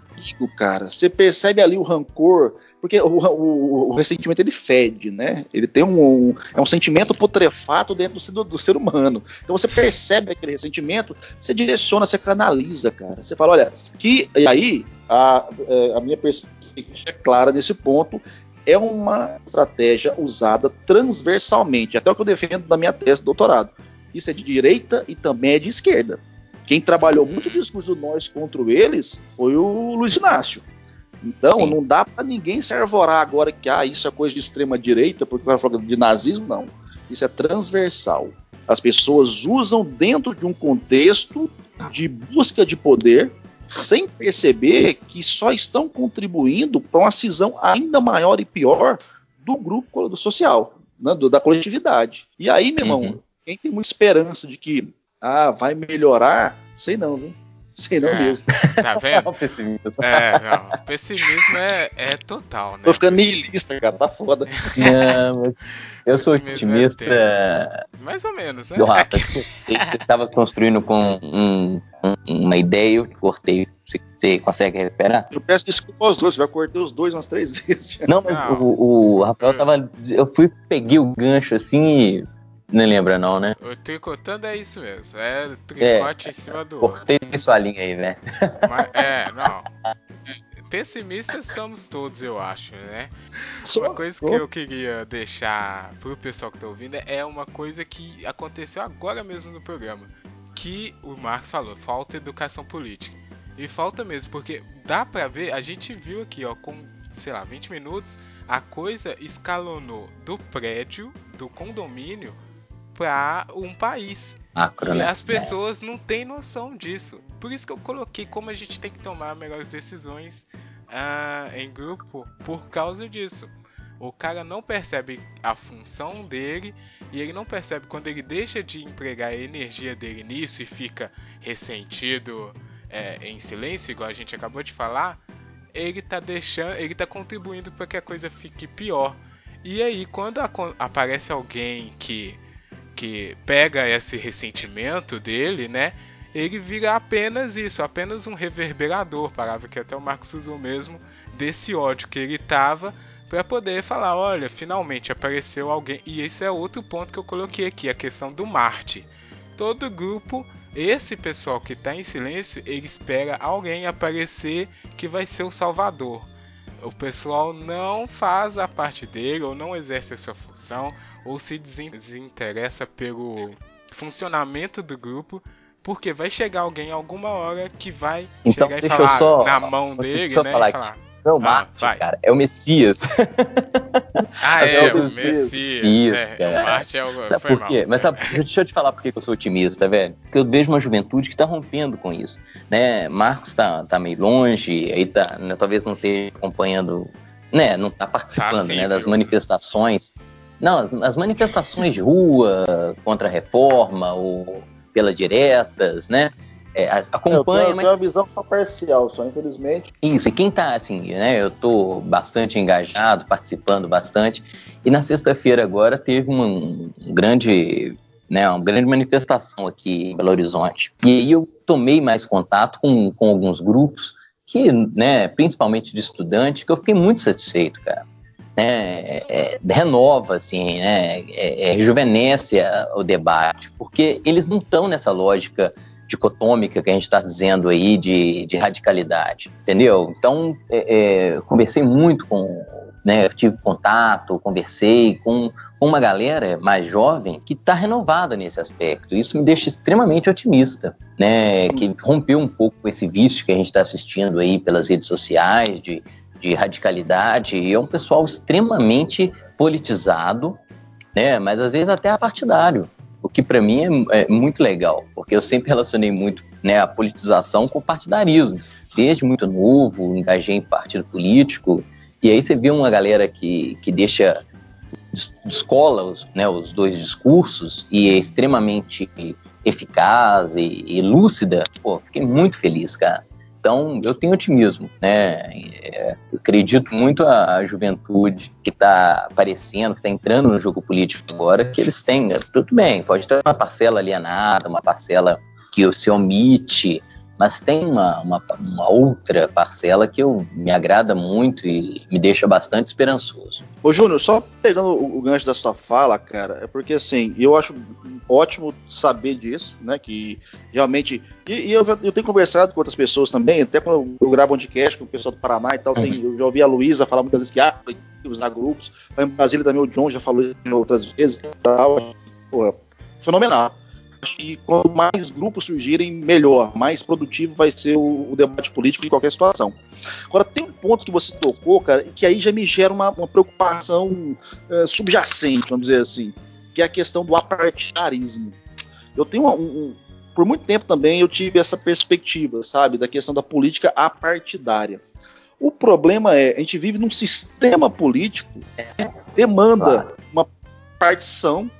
cara. Você percebe ali o rancor, porque o, o, o, ressentimento ele fede, né? Ele tem um, um, é um sentimento putrefato dentro do, do, ser humano. Então você percebe aquele ressentimento, você direciona, você canaliza, cara. Você fala, olha, que e aí a, é, a minha perspectiva é clara desse ponto. É uma estratégia usada transversalmente, até o que eu defendo na minha tese de doutorado. Isso é de direita e também é de esquerda. Quem trabalhou muito o discurso do nós contra eles foi o Luiz Inácio. Então, Sim. não dá para ninguém se arvorar agora que ah, isso é coisa de extrema direita, porque o cara fala de nazismo, não. Isso é transversal. As pessoas usam dentro de um contexto de busca de poder, sem perceber que só estão contribuindo para uma cisão ainda maior e pior do grupo do social, né, da coletividade. E aí, meu irmão, uhum. quem tem muita esperança de que ah, vai melhorar, sei não, viu? Sei não é, mesmo. Tá vendo? é, não. Pessimismo é, é total, né? Tô ficando niilista, cara, tá foda. Não, eu sou é otimista. É Mais ou menos, né? Do Rafa, você tava construindo com um, uma ideia, eu cortei. Você, consegue recuperar? Eu peço desculpa aos dois, já cortei os dois umas três vezes. Não, mas não. O, o Rafael tava. Eu fui, peguei o gancho assim e nem lembra não, né? O tricotando é isso mesmo. É tricote é, em cima do cortei outro. Sua linha aí, né? Mas, é, não. Pessimistas somos todos, eu acho, né? Sou, uma coisa sou. que eu queria deixar pro pessoal que tá ouvindo é uma coisa que aconteceu agora mesmo no programa. Que o Marcos falou, falta educação política. E falta mesmo, porque dá pra ver, a gente viu aqui, ó, com, sei lá, 20 minutos, a coisa escalonou do prédio, do condomínio, para um país. Macro, né? as pessoas é. não têm noção disso. Por isso que eu coloquei como a gente tem que tomar melhores decisões uh, em grupo por causa disso. O cara não percebe a função dele e ele não percebe quando ele deixa de empregar a energia dele nisso e fica ressentido é, em silêncio, igual a gente acabou de falar. Ele tá deixando, ele tá contribuindo para que a coisa fique pior. E aí, quando aparece alguém que que pega esse ressentimento dele, né? Ele vira apenas isso, apenas um reverberador, palavra que até o Marcos usou mesmo, desse ódio que ele tava para poder falar, olha, finalmente apareceu alguém. E esse é outro ponto que eu coloquei aqui, a questão do Marte. Todo grupo, esse pessoal que está em silêncio, ele espera alguém aparecer que vai ser o salvador. O pessoal não faz a parte dele ou não exerce a sua função ou se desinteressa pelo funcionamento do grupo, porque vai chegar alguém alguma hora que vai então, chegar e falar só, na mão dele, deixa né? Eu falar falar, não, ah, Marte, ah, cara, é o Messias. Ah, é, é o Messias. Isso, é, o Marte é o. Sabe por quê? Mal. Mas sabe, deixa eu te falar por que eu sou otimista, velho. Porque eu vejo uma juventude que tá rompendo com isso. Né? Marcos tá, tá meio longe, aí tá, né, talvez não esteja acompanhando, né? Não tá participando tá, sim, né, das manifestações não, as, as manifestações de rua contra a reforma ou pela diretas, né? É, acompanha. Eu tenho, mas... uma visão só parcial, só infelizmente. Isso, e quem tá assim, né? Eu tô bastante engajado, participando bastante. E na sexta-feira agora teve uma, um grande. Né, uma grande manifestação aqui em Belo Horizonte. E aí eu tomei mais contato com, com alguns grupos que, né, principalmente de estudantes, que eu fiquei muito satisfeito, cara né, é, renova, assim, né, é, é, rejuvenesce o debate, porque eles não estão nessa lógica dicotômica que a gente está dizendo aí de, de, radicalidade, entendeu? Então, é, é, conversei muito com, né, tive contato, conversei com, com uma galera mais jovem que está renovada nesse aspecto. Isso me deixa extremamente otimista, né, que rompeu um pouco esse vício que a gente está assistindo aí pelas redes sociais de de radicalidade, e é um pessoal extremamente politizado, né, mas às vezes até apartidário, o que para mim é, é, muito legal, porque eu sempre relacionei muito né, a politização com o partidarismo, desde muito novo, engajei em partido político, e aí você vê uma galera que, que deixa escola os, né, os dois discursos e é extremamente eficaz e, e lúcida, pô, fiquei muito feliz, cara. Então, eu tenho otimismo, né? É, acredito muito a, juventude que está aparecendo, que está entrando no jogo político agora, que eles têm, né? tudo bem, pode ter uma parcela alienada, uma parcela que se omite, mas tem uma, uma, uma, outra parcela que eu, me agrada muito e me deixa bastante esperançoso. Ô Júnior, só pegando o, o gancho da sua fala, cara, é porque assim, eu acho ótimo saber disso, né, que realmente, e, e eu, eu, tenho conversado com outras pessoas também, até quando eu gravo um podcast com o pessoal do Paraná e tal, uhum. tem, eu já ouvi a Luísa falar muitas vezes que há ah, usar grupos, em Brasília também o John já falou outras vezes e tal, pô, fenomenal que quanto mais grupos surgirem, melhor, mais produtivo vai ser o, o, debate político de qualquer situação. Agora, tem um ponto que você tocou, cara, que aí já me gera uma, uma preocupação é, subjacente, vamos dizer assim, que é a questão do apartidarismo. Eu tenho um, um, por muito tempo também eu tive essa perspectiva, sabe, da questão da política apartidária. O problema é, a gente vive num sistema político que demanda uma partição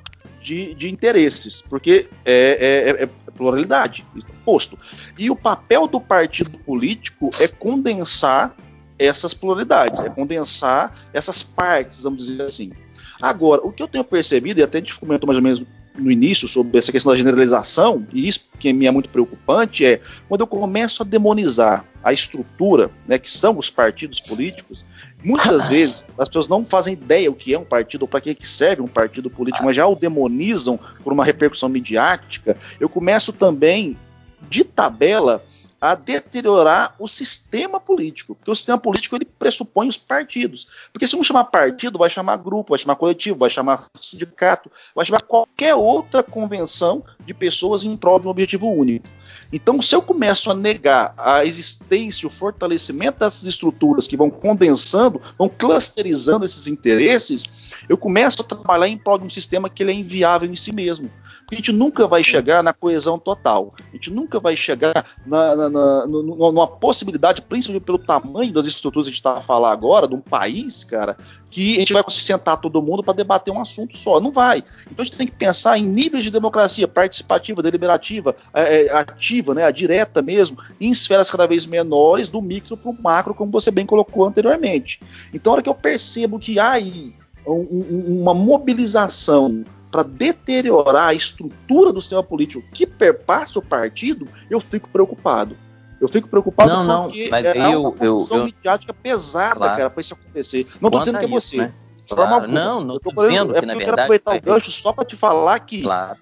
de, de interesses, porque é, é, é, é pluralidade, posto. E o papel do partido político é condensar essas pluralidades, é condensar essas partes, vamos dizer assim. Agora, o que eu tenho percebido, e até a gente comentou mais ou menos no início sobre essa questão da generalização, e isso que me é muito preocupante é quando eu começo a demonizar a estrutura, né, que são os partidos políticos, muitas vezes as pessoas não fazem ideia o que é um partido ou para que serve um partido político, mas já o demonizam por uma repercussão midiática. Eu começo também de tabela a deteriorar o sistema político. Porque o sistema político ele pressupõe os partidos. Porque se não chamar partido, vai chamar grupo, vai chamar coletivo, vai chamar sindicato, vai chamar qualquer outra convenção de pessoas em prol de um objetivo único. Então, se eu começo a negar a existência, o fortalecimento dessas estruturas que vão condensando, vão clusterizando esses interesses, eu começo a trabalhar em prol de um sistema que ele é inviável em si mesmo a gente nunca vai chegar na coesão total. A gente nunca vai chegar na, na, na, numa possibilidade, principalmente pelo tamanho das estruturas que a gente está a falar agora, de um país, cara, que a gente vai conseguir sentar todo mundo para debater um assunto só. Não vai. Então a gente tem que pensar em níveis de democracia participativa, deliberativa, é, é ativa, né, a direta mesmo, em esferas cada vez menores, do micro para o macro, como você bem colocou anteriormente. Então, a hora que eu percebo que há aí um, um, uma mobilização para deteriorar a estrutura do sistema político que perpassa o partido, eu fico preocupado. Eu fico preocupado não, porque não, mas é eu, uma função eu, midiática pesada, claro. cara, para isso acontecer. Não estou dizendo que é você. Né? Claro. Não, não estou dizendo é que, na verdade... Eu quero aproveitar o gancho só para te falar que claro.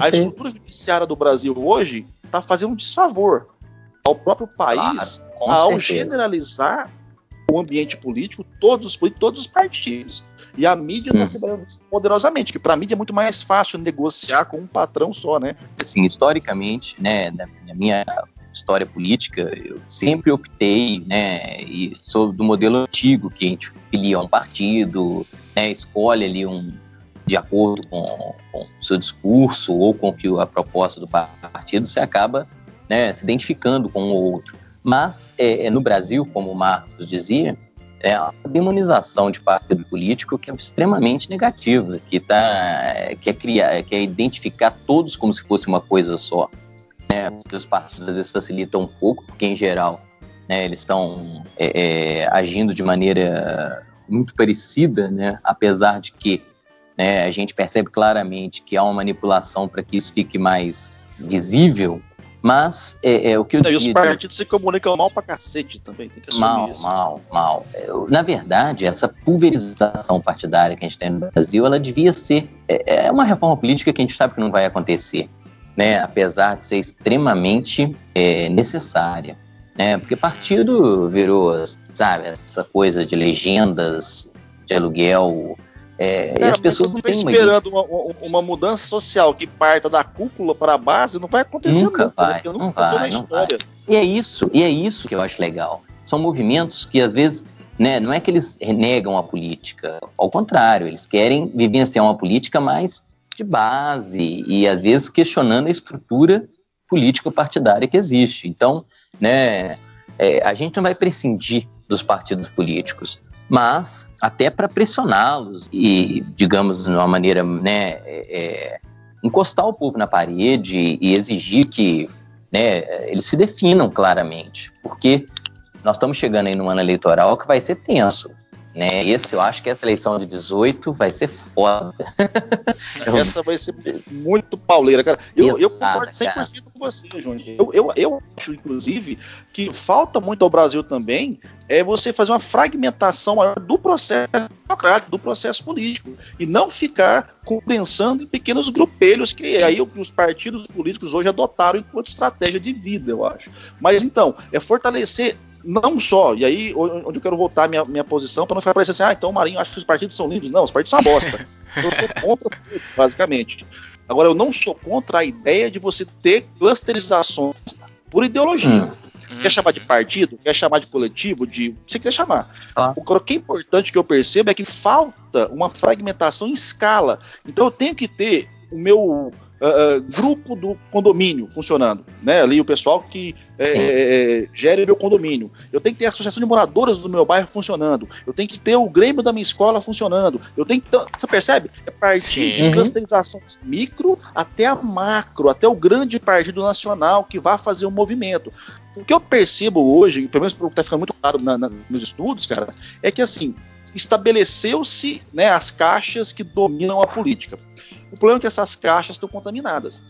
a estrutura judiciária do Brasil hoje está fazendo um desfavor ao próprio país claro, ao certeza. generalizar o ambiente político, todos, todos os partidos. E a mídia está hum. se valendo poderosamente, que para a mídia é muito mais fácil negociar com um patrão só, né? Assim, historicamente, né, na, minha história política, eu sempre optei, né, e sou do modelo antigo, que a gente filia um partido, né, escolhe ali um, de acordo com, com o seu discurso ou com a proposta do partido, você acaba né, se identificando com o outro. Mas é, é no Brasil, como o Marcos dizia, é uma demonização de partido político que é extremamente negativa, que tá, quer criar, quer identificar todos como se fosse uma coisa só. Né? Os partidos às vezes facilitam um pouco, porque em geral né, eles estão é, é, agindo de maneira muito parecida, né? apesar de que né, a gente percebe claramente que há uma manipulação para que isso fique mais visível, mas é, é o que eu dizia. E os partidos se comunicam mal pra cacete também, tem que mal, isso. Mal, mal, mal. Na verdade, essa pulverização partidária que a gente tem no Brasil, ela devia ser. É, é uma reforma política que a gente sabe que não vai acontecer, né? Apesar de ser extremamente é, necessária. Né? Porque partido virou, sabe, essa coisa de legendas de aluguel é, e as pessoas não têm esperando uma, uma, mudança social que parta da cúpula para a base, não vai acontecer nunca. nunca vai, nunca não vai, não vai. E é isso, e é isso que eu acho legal. São movimentos que às vezes, né, não é que eles renegam a política, ao contrário, eles querem vivenciar uma política mais de base e às vezes questionando a estrutura político-partidária que existe. Então, né, é, a gente não vai prescindir dos partidos políticos mas até para pressioná-los e, digamos, de uma maneira, né, é, é, encostar o povo na parede e exigir que né, eles se definam claramente, porque nós estamos chegando aí num ano eleitoral que vai ser tenso. Né? Esse eu acho que essa eleição de 18 vai ser foda. essa vai ser muito pauleira, cara. Eu, eu concordo 100% cara. com você, Júnior. Eu, eu, eu acho, inclusive, que falta muito ao Brasil também é você fazer uma fragmentação do processo democrático, do processo político, e não ficar condensando em pequenos grupelhos que aí os partidos políticos hoje adotaram enquanto estratégia de vida, eu acho. Mas então, é fortalecer não só, e aí onde eu quero voltar minha, minha posição para não ficar parecendo assim, ah, então o Marinho acha que os partidos são lindos. Não, os partidos são uma bosta. eu sou contra tudo, basicamente. Agora, eu não sou contra a ideia de você ter clusterizações por ideologia. Hum. Quer chamar de partido? Quer chamar de coletivo? De. Se você quiser chamar. Ah. O que é importante que eu percebo é que falta uma fragmentação em escala. Então eu tenho que ter o meu uh, grupo do condomínio funcionando, né? Ali o pessoal que é, é, gere o meu condomínio. Eu tenho que ter a associação de moradores do meu bairro funcionando. Eu tenho que ter o Grêmio da minha escola funcionando. Eu tenho que ter, você percebe? É partir de uhum. clusterizações micro até a macro, até o grande partido nacional que vai fazer um movimento. O que eu percebo hoje, pelo menos está ficando muito claro na, na, nos estudos, cara, é que assim estabeleceu-se né, as caixas que dominam a política. O problema é que essas caixas estão contaminadas.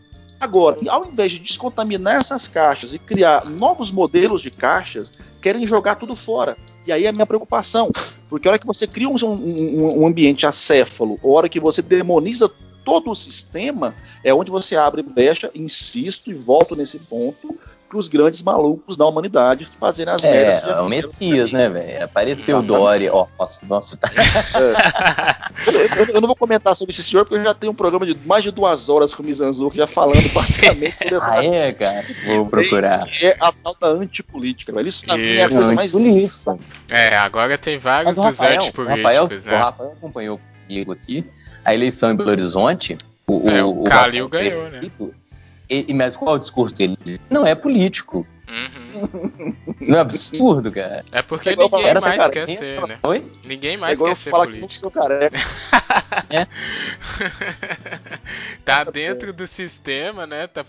Agora, ao invés de descontaminar essas caixas e criar novos modelos de caixas, querem jogar tudo fora. E aí é a minha preocupação. Porque a hora que você cria um, um, um ambiente acéfalo, a hora que você demoniza todo o sistema, é onde você abre brecha, insisto e volto nesse ponto, os grandes malucos da humanidade fazerem as é, merdas. É, o Messias, né, velho? Apareceu o Dória. Ó, nossa, nossa. Tá... É. Eu, eu, não vou comentar sobre esse senhor, porque eu já tenho um programa de mais de duas horas com o Mizanzuki já falando basicamente sobre essa. Ah, é, cara? Vou procurar. Que é a tal da antipolítica, velho. Isso, também é a coisa mais política. É, agora tem vários dos Rafael, antipolíticos, Rafael, né? O Rafael acompanhou comigo aqui a eleição em Belo Horizonte. O, é, o, o Calil ganhou, né? E, mas qual é o discurso dele? Não é político. Uhum. Não é absurdo, cara. É porque é ninguém mais quer ser, né? Oi? Ninguém mais é quer ser político. Que é. tá dentro do sistema, né? Tá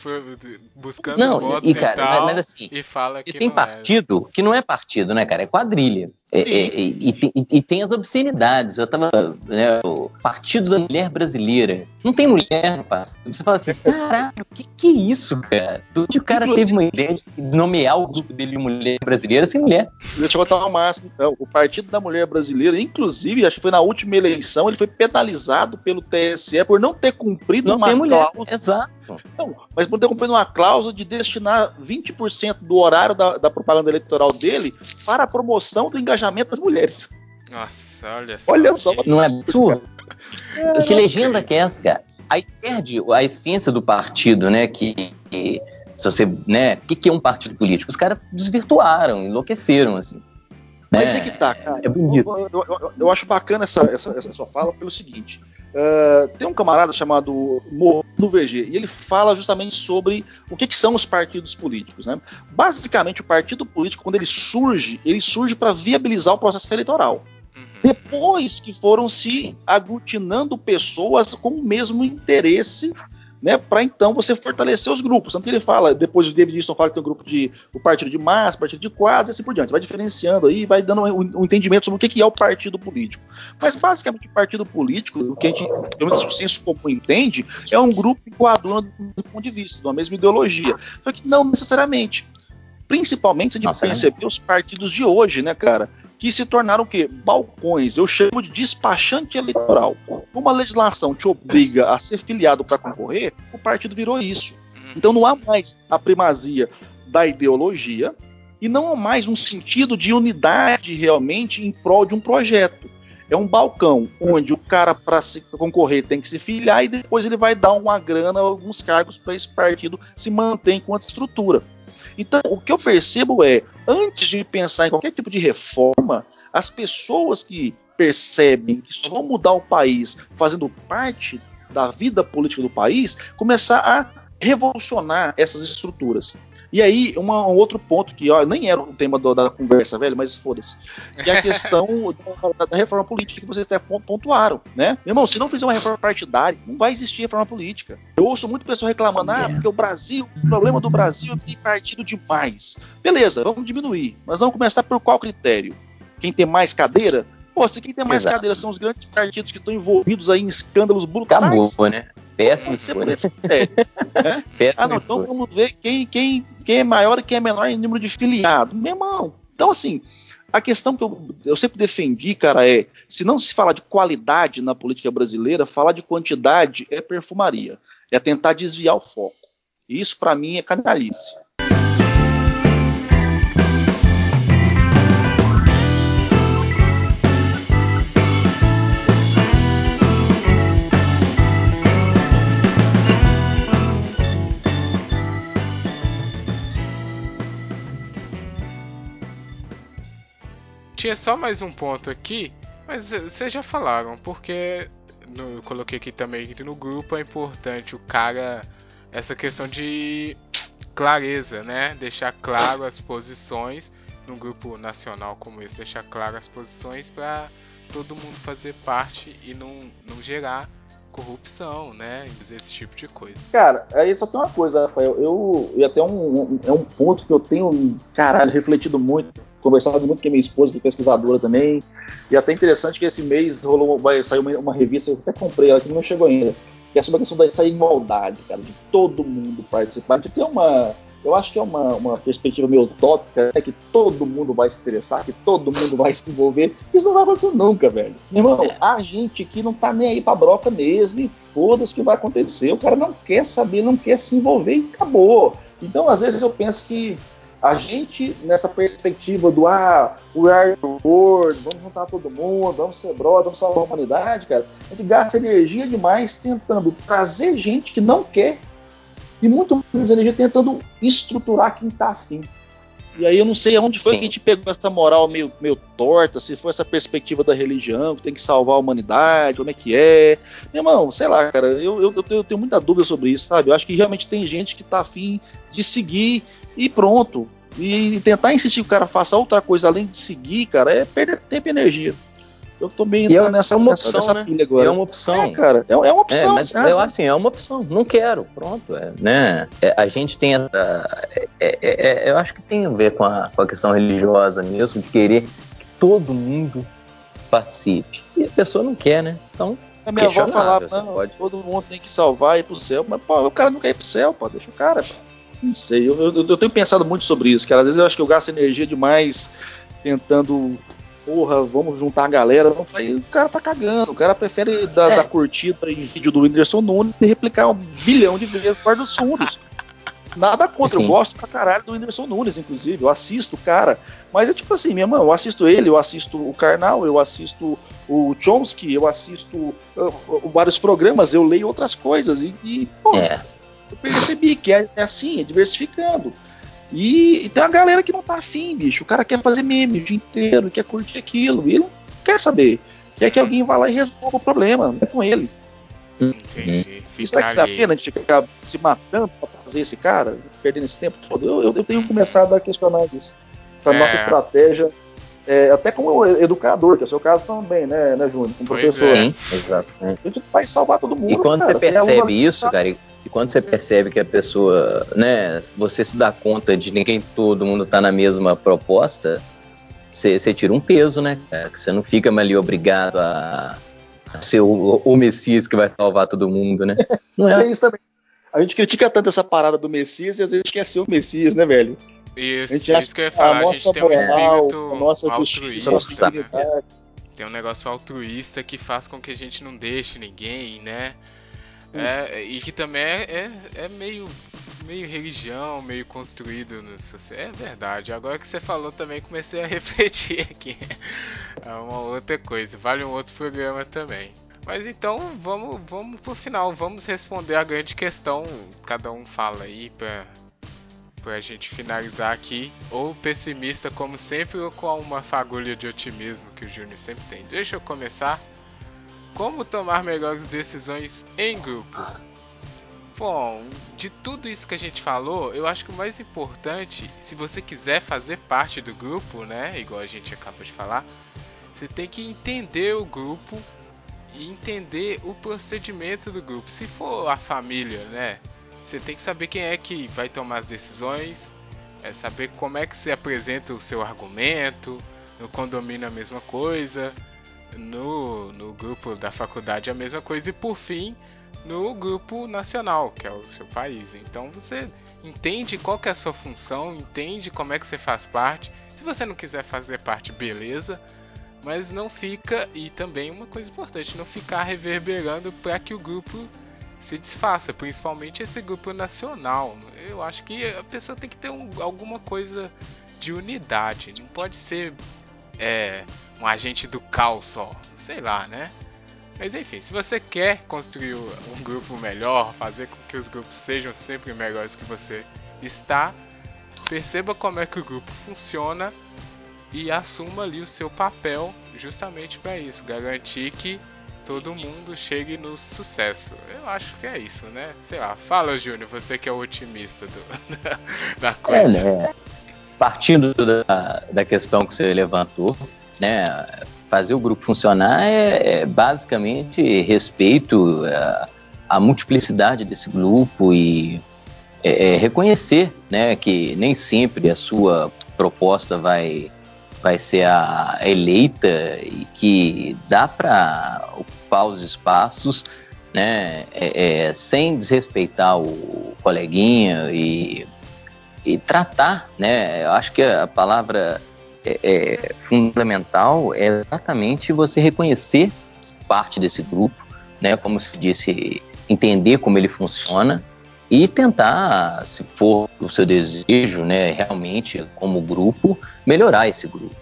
buscando não, votos e, cara, e tal. Mas, assim, e fala que e tem partido é. que não é partido, né, cara? É quadrilha. É, é, e, e, e, tem as obscenidades. Eu tava. Né, o Partido da Mulher Brasileira. Não tem mulher, pá. Você fala assim, caralho, o que, que é isso, cara? Onde o cara Inclusive, teve uma ideia de nomear o grupo dele de mulher brasileira sem mulher? Deixa eu botar uma máxima, então. O Partido da Mulher Brasileira, inclusive, acho que foi na última eleição, ele foi penalizado pelo TSE por não ter cumprido não uma cláusula. Exato. Não, mas por ter cumprido uma cláusula de destinar 20% do horário da, da propaganda eleitoral dele para a promoção do engajamento engajamento das mulheres. Nossa, olha só. Olha só. Não é absurdo? É, que legenda que é essa, cara? Aí perde a essência do partido, né? Que, que se você, né? O que, que é um partido político? Os caras desvirtuaram, enlouqueceram, assim. Mas é, é que tá, cara. É bonito. Eu, eu, eu, eu acho bacana essa, essa, essa, sua fala pelo seguinte: uh, tem um camarada chamado Morro do VG e ele fala justamente sobre o que, que, são os partidos políticos. Né? Basicamente, o partido político, quando ele surge, ele surge para viabilizar o processo eleitoral. Uhum. Depois que foram se aglutinando pessoas com o mesmo interesse né, para então você fortalecer os grupos. Tanto que ele fala, depois o David Easton fala que tem um grupo de o partido de massa, partido de quadros e assim por diante. Vai diferenciando aí, vai dando um, um entendimento sobre o que, é o partido político. Mas basicamente partido político, o que a gente, pelo menos o senso comum entende, é um grupo que coaduna do mesmo ponto de vista, de uma mesma ideologia. Só que não necessariamente. Principalmente se a gente Nossa, perceber é. os partidos de hoje, né, cara? Que se tornaram o quê? Balcões. Eu chamo de despachante eleitoral. Uma legislação te obriga a ser filiado para concorrer, o partido virou isso. Uhum. Então não há mais a primazia da ideologia e não há mais um sentido de unidade realmente em prol de um projeto. É um balcão onde o cara, para concorrer, tem que se filiar e depois ele vai dar uma grana, alguns cargos para esse partido se manter enquanto estrutura. Então, o que eu percebo é, antes de pensar em qualquer tipo de reforma, as pessoas que percebem que só vão mudar o país fazendo parte da vida política do país, começar a revolucionar essas estruturas. E aí, uma, um outro ponto que ó, nem era o tema do, da conversa, velho, mas foda-se. Que é a questão da, da, reforma política que vocês até pontuaram, né? Meu irmão, se não fizer uma reforma partidária, não vai existir reforma política. Eu ouço muito pessoa reclamando, ah, porque o Brasil, o problema do Brasil é que tem partido demais. Beleza, vamos diminuir. Mas vamos começar por qual critério? Quem tem mais cadeira? Pô, quem tem mais Exato. cadeira são os grandes partidos que estão envolvidos aí em escândalos brutais. Acabou, né? Péssimo. É, né? ah, não, então vamos ver quem, quem, quem é maior e quem é menor em número de filiados. Meu irmão. Então, assim, a questão que eu, eu sempre defendi, cara, é: se não se falar de qualidade na política brasileira, falar de quantidade é perfumaria. É tentar desviar o foco. Isso, para mim, é canalice. Tinha só mais um ponto aqui, mas vocês já falaram, porque no, eu coloquei aqui também que no grupo é importante o cara essa questão de clareza, né? Deixar claro as posições num grupo nacional como esse, deixar claro as posições para todo mundo fazer parte e não, não gerar corrupção, né? Esse tipo de coisa. Cara, aí só tem uma coisa, Rafael. Eu, e até um, um, é um ponto que eu tenho, caralho, refletido muito conversado muito com a minha esposa, que é pesquisadora também. E até interessante que esse mês rolou, vai sair uma, uma, revista, eu até comprei ela, que não chegou ainda, que é sobre a questão dessa igualdade, cara, de todo mundo participar, de ter uma. Eu acho que é uma, uma perspectiva meio utópica, é que todo mundo vai se interessar, que todo mundo vai se envolver. Isso não vai acontecer nunca, velho. Meu irmão, é. a gente aqui não tá nem aí pra broca mesmo, e foda-se o que vai acontecer. O cara não quer saber, não quer se envolver e acabou. Então, às vezes, eu penso que a gente, nessa perspectiva do ah, we are the world, vamos juntar todo mundo, vamos ser brother, vamos salvar a humanidade, cara, a gente gasta energia demais tentando trazer gente que não quer e muito mais energia tentando estruturar quem tá afim. E aí eu não sei aonde foi Sim. que a gente pegou essa moral meio, meio torta, se foi essa perspectiva da religião, que tem que salvar a humanidade, como é que é. Meu irmão, sei lá, cara, eu, eu, eu tenho muita dúvida sobre isso, sabe? Eu acho que realmente tem gente que tá afim de seguir e pronto. E tentar insistir que o cara faça outra coisa além de seguir, cara, é perder tempo e energia. Eu tô bem é, nessa, é uma opção, nessa, né? agora. É uma opção. É, cara, é, é uma opção. É, mas eu acho assim, é uma opção. Não quero, pronto. É, né? É, a gente tem essa. É, é, eu acho que tem a ver com a, com a questão religiosa mesmo, de querer que todo mundo participe. E a pessoa não quer, né? Então. A minha avó falava, pode... todo mundo tem que salvar e ir pro céu. Mas, pô, o cara não quer ir pro céu, pô, deixa o cara, pô. Não sei, eu, eu, eu, tenho pensado muito sobre isso, cara. Às vezes eu acho que eu gasto energia demais tentando. Porra, vamos juntar a galera. Aí o cara tá cagando. O cara prefere dar, é. dar curtida em vídeo do Whindersson Nunes e replicar um bilhão de vezes o dos Fundos. Nada contra, Sim. eu gosto pra caralho do Whindersson Nunes, inclusive. Eu assisto o cara. Mas é tipo assim, minha mãe, eu assisto ele, eu assisto o Karnal, eu assisto o Chomsky, eu assisto vários programas, eu leio outras coisas. E, e pô, é eu percebi que é, é assim, é diversificando. E, e, tem uma galera que não tá afim, bicho. O cara quer fazer meme o dia inteiro, quer curtir aquilo, e ele não quer saber. Quer que alguém vá lá e resolva o problema, não é com ele. Entendi. Será que dá pena de ficar se matando pra fazer esse cara, perdendo esse tempo todo? Eu, eu, eu tenho começado a questionar isso. A é. nossa estratégia, é, até como educador, que é o seu caso também, né, né Júnior? Como pois professor. É. Sim, exato. A gente vai salvar todo mundo. E quando cara, você percebe isso, cara, e quando você percebe que a pessoa, né, você se dá conta de ninguém, todo mundo tá na mesma proposta, você, você tira um peso, né, cara? Que você não fica mais ali obrigado a, a ser o, o, Messias que vai salvar todo mundo, né? Não é? é isso também. A gente critica tanto essa parada do Messias e às vezes quer ser o Messias, né, velho? Isso, isso que eu ia falar. A, a gente tem um espírito nossa altruísta. Justiça, né? Tem um negócio altruísta que faz com que a gente não deixe ninguém, né? É, e que também é, é, é, meio, meio religião, meio construído. No, é verdade. Agora que você falou também, comecei a refletir aqui. É uma outra coisa. Vale um outro programa também. Mas então vamos, vamos pro final. Vamos responder a grande questão. Cada um fala aí pra, pra gente finalizar aqui. Ou pessimista, como sempre, ou com uma fagulha de otimismo que o Júnior sempre tem. Deixa eu começar. Como tomar melhores decisões em grupo? Bom, de tudo isso que a gente falou, eu acho que o mais importante, se você quiser fazer parte do grupo, né, igual a gente acaba de falar, você tem que entender o grupo e entender o procedimento do grupo. Se for a família, né, você tem que saber quem é que vai tomar as decisões, é saber como é que se apresenta o seu argumento, no condomínio a mesma coisa, no, no grupo da faculdade a mesma coisa e por fim no grupo nacional, que é o seu país. Então você entende qual que é a sua função, entende como é que você faz parte. Se você não quiser fazer parte, beleza, mas não fica e também uma coisa importante, não ficar reverberando para que o grupo se desfaça, principalmente esse grupo nacional. Eu acho que a pessoa tem que ter um, alguma coisa de unidade, não pode ser é, um agente do caos só, sei lá, né? Mas enfim, se você quer construir um grupo melhor, fazer com que os grupos sejam sempre melhores que você está, perceba como é que o grupo funciona e assuma ali o seu papel justamente para isso, garantir que todo mundo chegue no sucesso. Eu acho que é isso, né? Sei lá, fala Júnior, você que é o otimista do, da coisa. É, né? Partindo da, da questão que você levantou, né? fazer o grupo funcionar é, é basicamente respeito à, à, multiplicidade desse grupo e é, é reconhecer né, que nem sempre a sua proposta vai, vai ser a eleita e que dá para ocupar os espaços né, é, é, sem desrespeitar o coleguinha e, e tratar, né, eu acho que a palavra é, é, fundamental é exatamente você reconhecer parte desse grupo, né? Como se disse, entender como ele funciona e tentar, se for o seu desejo, né, realmente como grupo, melhorar esse grupo,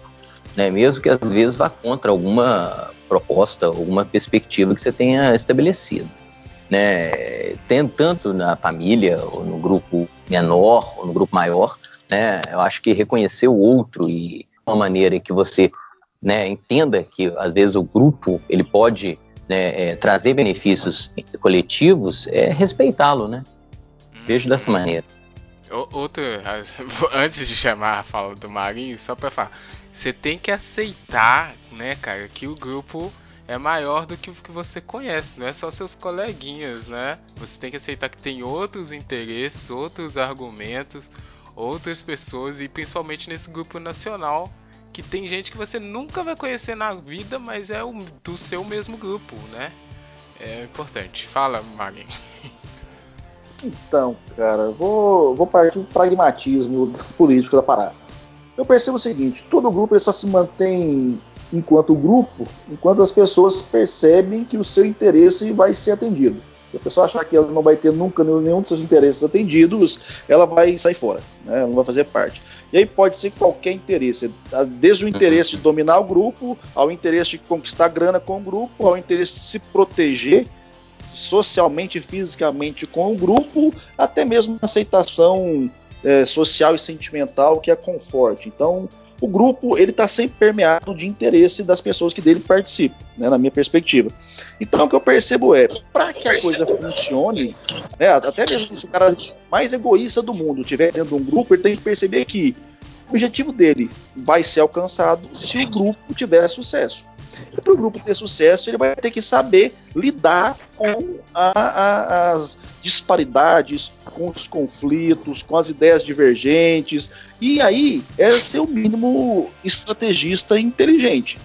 né? Mesmo que às vezes vá contra alguma proposta, alguma perspectiva que você tenha estabelecido. Né, tem tanto na família, ou no grupo menor, ou no grupo maior, né, eu acho que reconhecer o outro e maneira em que você né, entenda que às vezes o grupo ele pode né, é, trazer benefícios coletivos, é respeitá-lo, né? Vejo dessa maneira. Outro, antes de chamar a fala do Marinho, só para falar, você tem que aceitar, né, cara, que o grupo é maior do que o que você conhece, não é só seus coleguinhas, né? Você tem que aceitar que tem outros interesses, outros argumentos, outras pessoas e principalmente nesse grupo nacional que tem gente que você nunca vai conhecer na vida, mas é do seu mesmo grupo, né? É importante. Fala, Magin. Então, cara, vou, vou partir do pragmatismo político da parada. Eu percebo o seguinte: todo grupo só se mantém enquanto grupo enquanto as pessoas percebem que o seu interesse vai ser atendido. Se a pessoa achar que ela não vai ter nunca nenhum dos seus interesses atendidos, ela vai sair fora, né? não vai fazer parte. E aí pode ser qualquer interesse, desde o interesse de dominar o grupo, ao interesse de conquistar grana com o grupo, ao interesse de se proteger socialmente e fisicamente com o grupo, até mesmo aceitação é, social e sentimental que a conforte. Então, o grupo ele está sempre permeado de interesse das pessoas que dele participam, né, na minha perspectiva. Então o que eu percebo é, para que a coisa funcione, né, até mesmo se o cara mais egoísta do mundo estiver dentro de um grupo, ele tem que perceber que o objetivo dele vai ser alcançado se o grupo tiver sucesso. E para o grupo ter sucesso, ele vai ter que saber lidar com a, a, as disparidades, com os conflitos, com as ideias divergentes, e aí é ser o mínimo estrategista inteligente,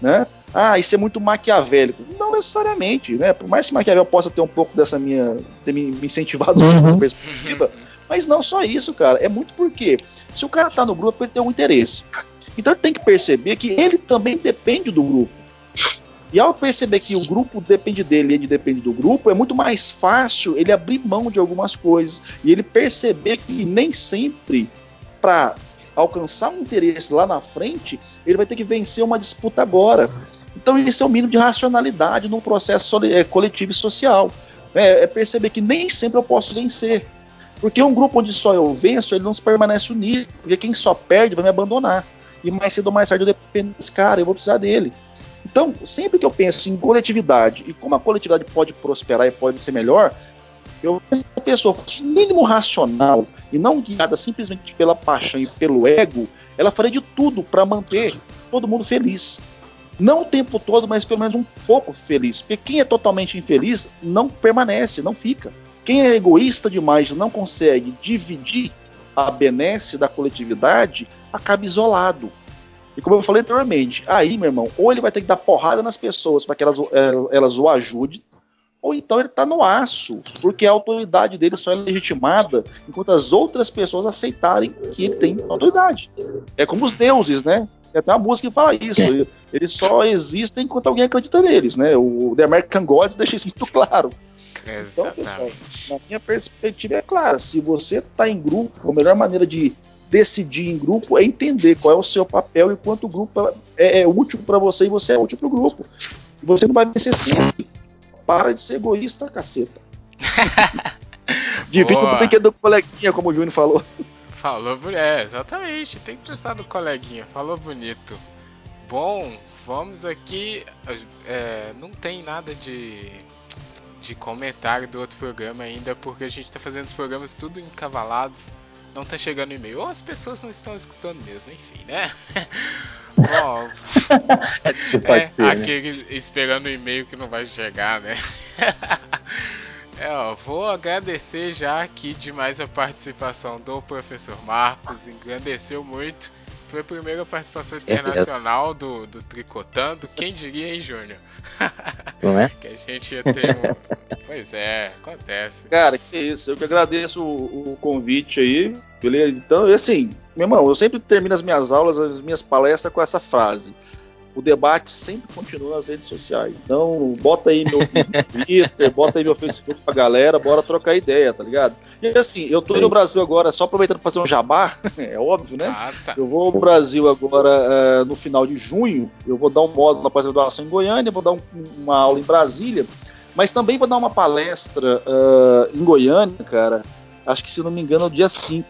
né? Ah, isso é muito maquiavélico. Não necessariamente, né? Por mais que Maquiavel possa ter um pouco dessa minha. ter me incentivado uhum. nessa perspectiva, mas não só isso, cara. É muito porque se o cara tá no grupo, ele tem um interesse. Então tem que perceber que ele também depende do grupo. E ao perceber que o grupo depende dele e ele depende do grupo, é muito mais fácil ele abrir mão de algumas coisas e ele perceber que nem sempre para alcançar um interesse lá na frente, ele vai ter que vencer uma disputa agora. Então esse é o mínimo de racionalidade num processo é, coletivo e social. É, é perceber que nem sempre eu posso vencer. Porque um grupo onde só eu venço, ele não se permanece unido. Porque quem só perde vai me abandonar. E mais cedo ou mais tarde eu dependo desse cara, eu vou precisar dele. Então, sempre que eu penso em coletividade e como a coletividade pode prosperar e pode ser melhor, Eu, se a pessoa fosse mínimo racional e não guiada simplesmente pela paixão e pelo ego, ela faria de tudo para manter todo mundo feliz. Não o tempo todo, mas pelo menos um pouco feliz. Porque quem é totalmente infeliz não permanece, não fica. Quem é egoísta demais não consegue dividir a benesse da coletividade, acaba isolado. E como eu falei anteriormente, aí, meu irmão, ou ele vai ter que dar porrada nas pessoas para que elas, eh, elas o ajudem, ou então ele está no aço, porque a autoridade dele só é legitimada enquanto as outras pessoas aceitarem que ele tem autoridade. É como os deuses, né? Tem até uma música que fala isso. É. Eles só existem enquanto alguém acredita neles, né? O The American Gods deixa isso muito claro. Exatamente. Então, pessoal, na minha perspectiva é clara. Se você está em grupo, a melhor maneira de decidir em grupo é entender qual é o seu papel e quanto o grupo é, é útil para você e você é útil para o grupo. Você não vai vencer sempre. Para de ser egoísta, caceta. Divide o brinquedo do coleguinha, como o Júnior falou. Falou, é, exatamente. Tem que pensar no coleguinha. Falou bonito. Bom, vamos aqui. É, não tem nada de de comentário do outro programa ainda, porque a gente tá fazendo os programas tudo encavalados. Não tá chegando e-mail. Ou as pessoas não estão escutando mesmo, enfim, né? Bom, é, ser, aquele né? esperando o e-mail que não vai chegar, né? É, ó, vou agradecer já aqui demais a participação do professor Marcos, engrandeceu muito. Foi a primeira participação internacional do, do Tricotando, quem diria, hein, Júnior? Não é? que a gente ia ter um... Pois é, acontece. Cara, que isso, eu que agradeço o, o convite aí, beleza? Então, assim, meu irmão, eu sempre termino as minhas aulas, as minhas palestras com essa frase o debate sempre continua nas redes sociais. Então, bota aí meu Twitter, bota aí meu Facebook pra galera, bora trocar ideia, tá ligado? E assim, eu tô no Brasil agora, só aproveitando pra fazer um jabá, é óbvio, né? Nossa. Eu vou ao Brasil agora uh, no final de junho, eu vou dar um módulo na pós-graduação em Goiânia, vou dar um, uma aula em Brasília, mas também vou dar uma palestra uh, em Goiânia, cara, acho que se não me engano é o dia 5.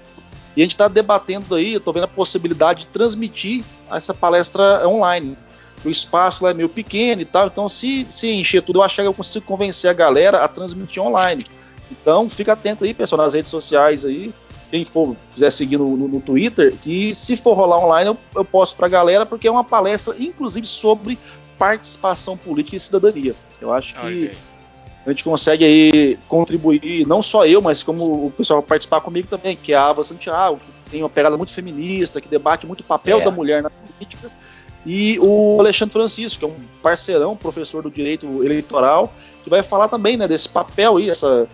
E a gente está debatendo aí, eu tô vendo a possibilidade de transmitir essa palestra online o espaço lá é meio pequeno e tal, então se, se encher tudo, eu acho que eu consigo convencer a galera a transmitir online. Então fica atento aí, pessoal, nas redes sociais aí, quem for quiser seguir no, no, no Twitter, que se for rolar online eu, eu posto pra galera, porque é uma palestra, inclusive, sobre participação política e cidadania. Eu acho que okay. a gente consegue aí contribuir, não só eu, mas como o pessoal participar comigo também, que é a Ava Santiago, que tem uma pegada muito feminista, que debate muito o papel é. da mulher na política e o Alexandre Francisco, que é um parceirão, professor do direito eleitoral, que vai falar também né, desse papel aí, essa,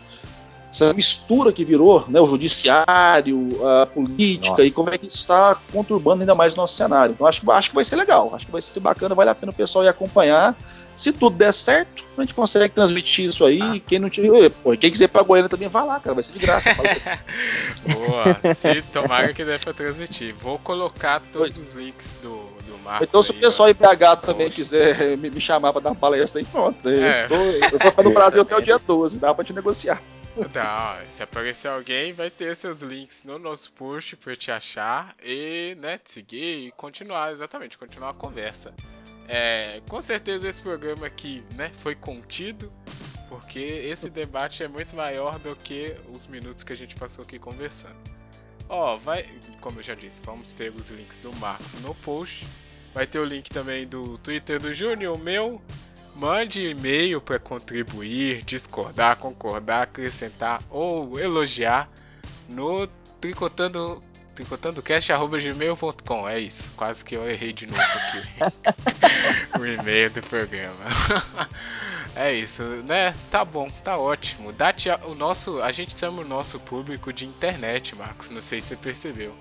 essa mistura que virou né, o judiciário, a política Nossa. e como é que isso está conturbando ainda mais o nosso cenário. Então acho, acho que vai ser legal, acho que vai ser bacana, vale a pena o pessoal ir acompanhar. Se tudo der certo, a gente consegue transmitir isso aí. Ah. Quem não tiver, pô, quem quiser ir pra Goiânia também vai lá, cara, vai ser de graça. Boa, se tomara que dê pra transmitir. Vou colocar todos pois. os links do, Marcos então, se o pessoal IPH também quiser me, me, chamar para dar palestra aí, pronto. É. Eu, tô, eu tô no Brasil até o dia 12, dá para te negociar. Não, se aparecer alguém, vai ter seus links no nosso post para te achar e, né, te seguir e continuar, exatamente, continuar a conversa. É, com certeza esse programa aqui, né, foi contido, porque esse debate é muito maior do que os minutos que a gente passou aqui conversando. Ó, vai, como eu já disse, vamos ter os links do Marcos no post Vai ter o link também do Twitter do Júnior, meu. Mande e-mail para contribuir, discordar, concordar, acrescentar ou elogiar no tricotando tricotandocast.gmail.com É isso, quase que eu errei de novo aqui o e-mail do programa. é isso, né? Tá bom, tá ótimo. Dá o nosso, a gente chama o nosso público de internet, Marcos, não sei se você percebeu.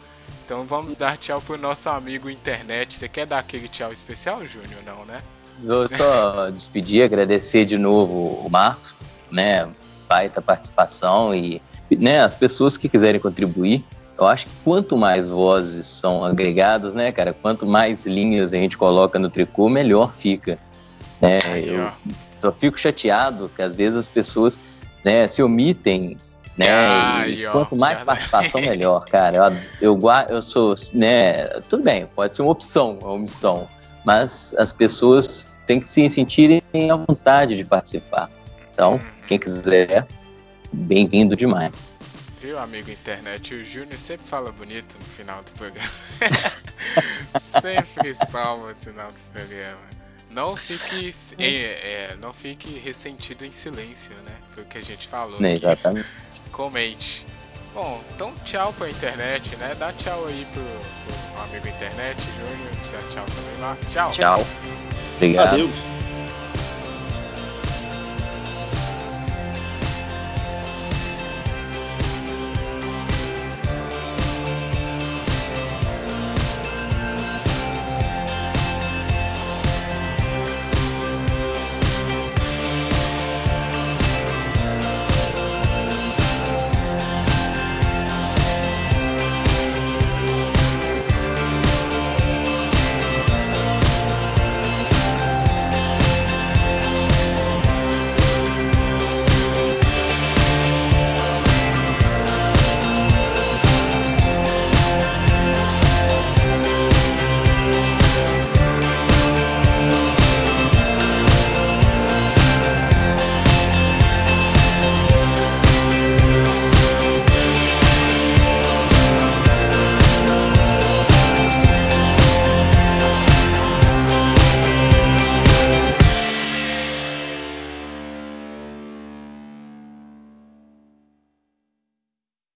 Então vamos dar tchau pro nosso amigo internet. Você quer dar aquele tchau especial, Júnior? Não, né? Vou só despedir, agradecer de novo o Marcos, né? Baita participação e né, as pessoas que quiserem contribuir. Eu acho que quanto mais vozes são agregadas, né, cara? Quanto mais linhas a gente coloca no tricô, melhor fica. Né? Eu, eu fico chateado que às vezes as pessoas né, se omitem né? Ai, quanto mais participação, melhor, cara. Eu, eu, eu sou, né? Tudo bem, pode ser uma opção, uma omissão, mas as pessoas têm que se sentirem à vontade de participar. Então, uhum. quem quiser, bem-vindo demais. Viu, amigo internet? O Júnior sempre fala bonito no final do programa. sempre salva no final do programa. Não fique, é, é, não fique ressentido em silêncio, né? Foi o que a gente falou. É, exatamente. Comente. Bom, então tchau pra internet, né? Dá tchau aí pro, pro amigo internet, Júnior. Já tchau também lá. Tchau. Tchau. Obrigado. Adeus.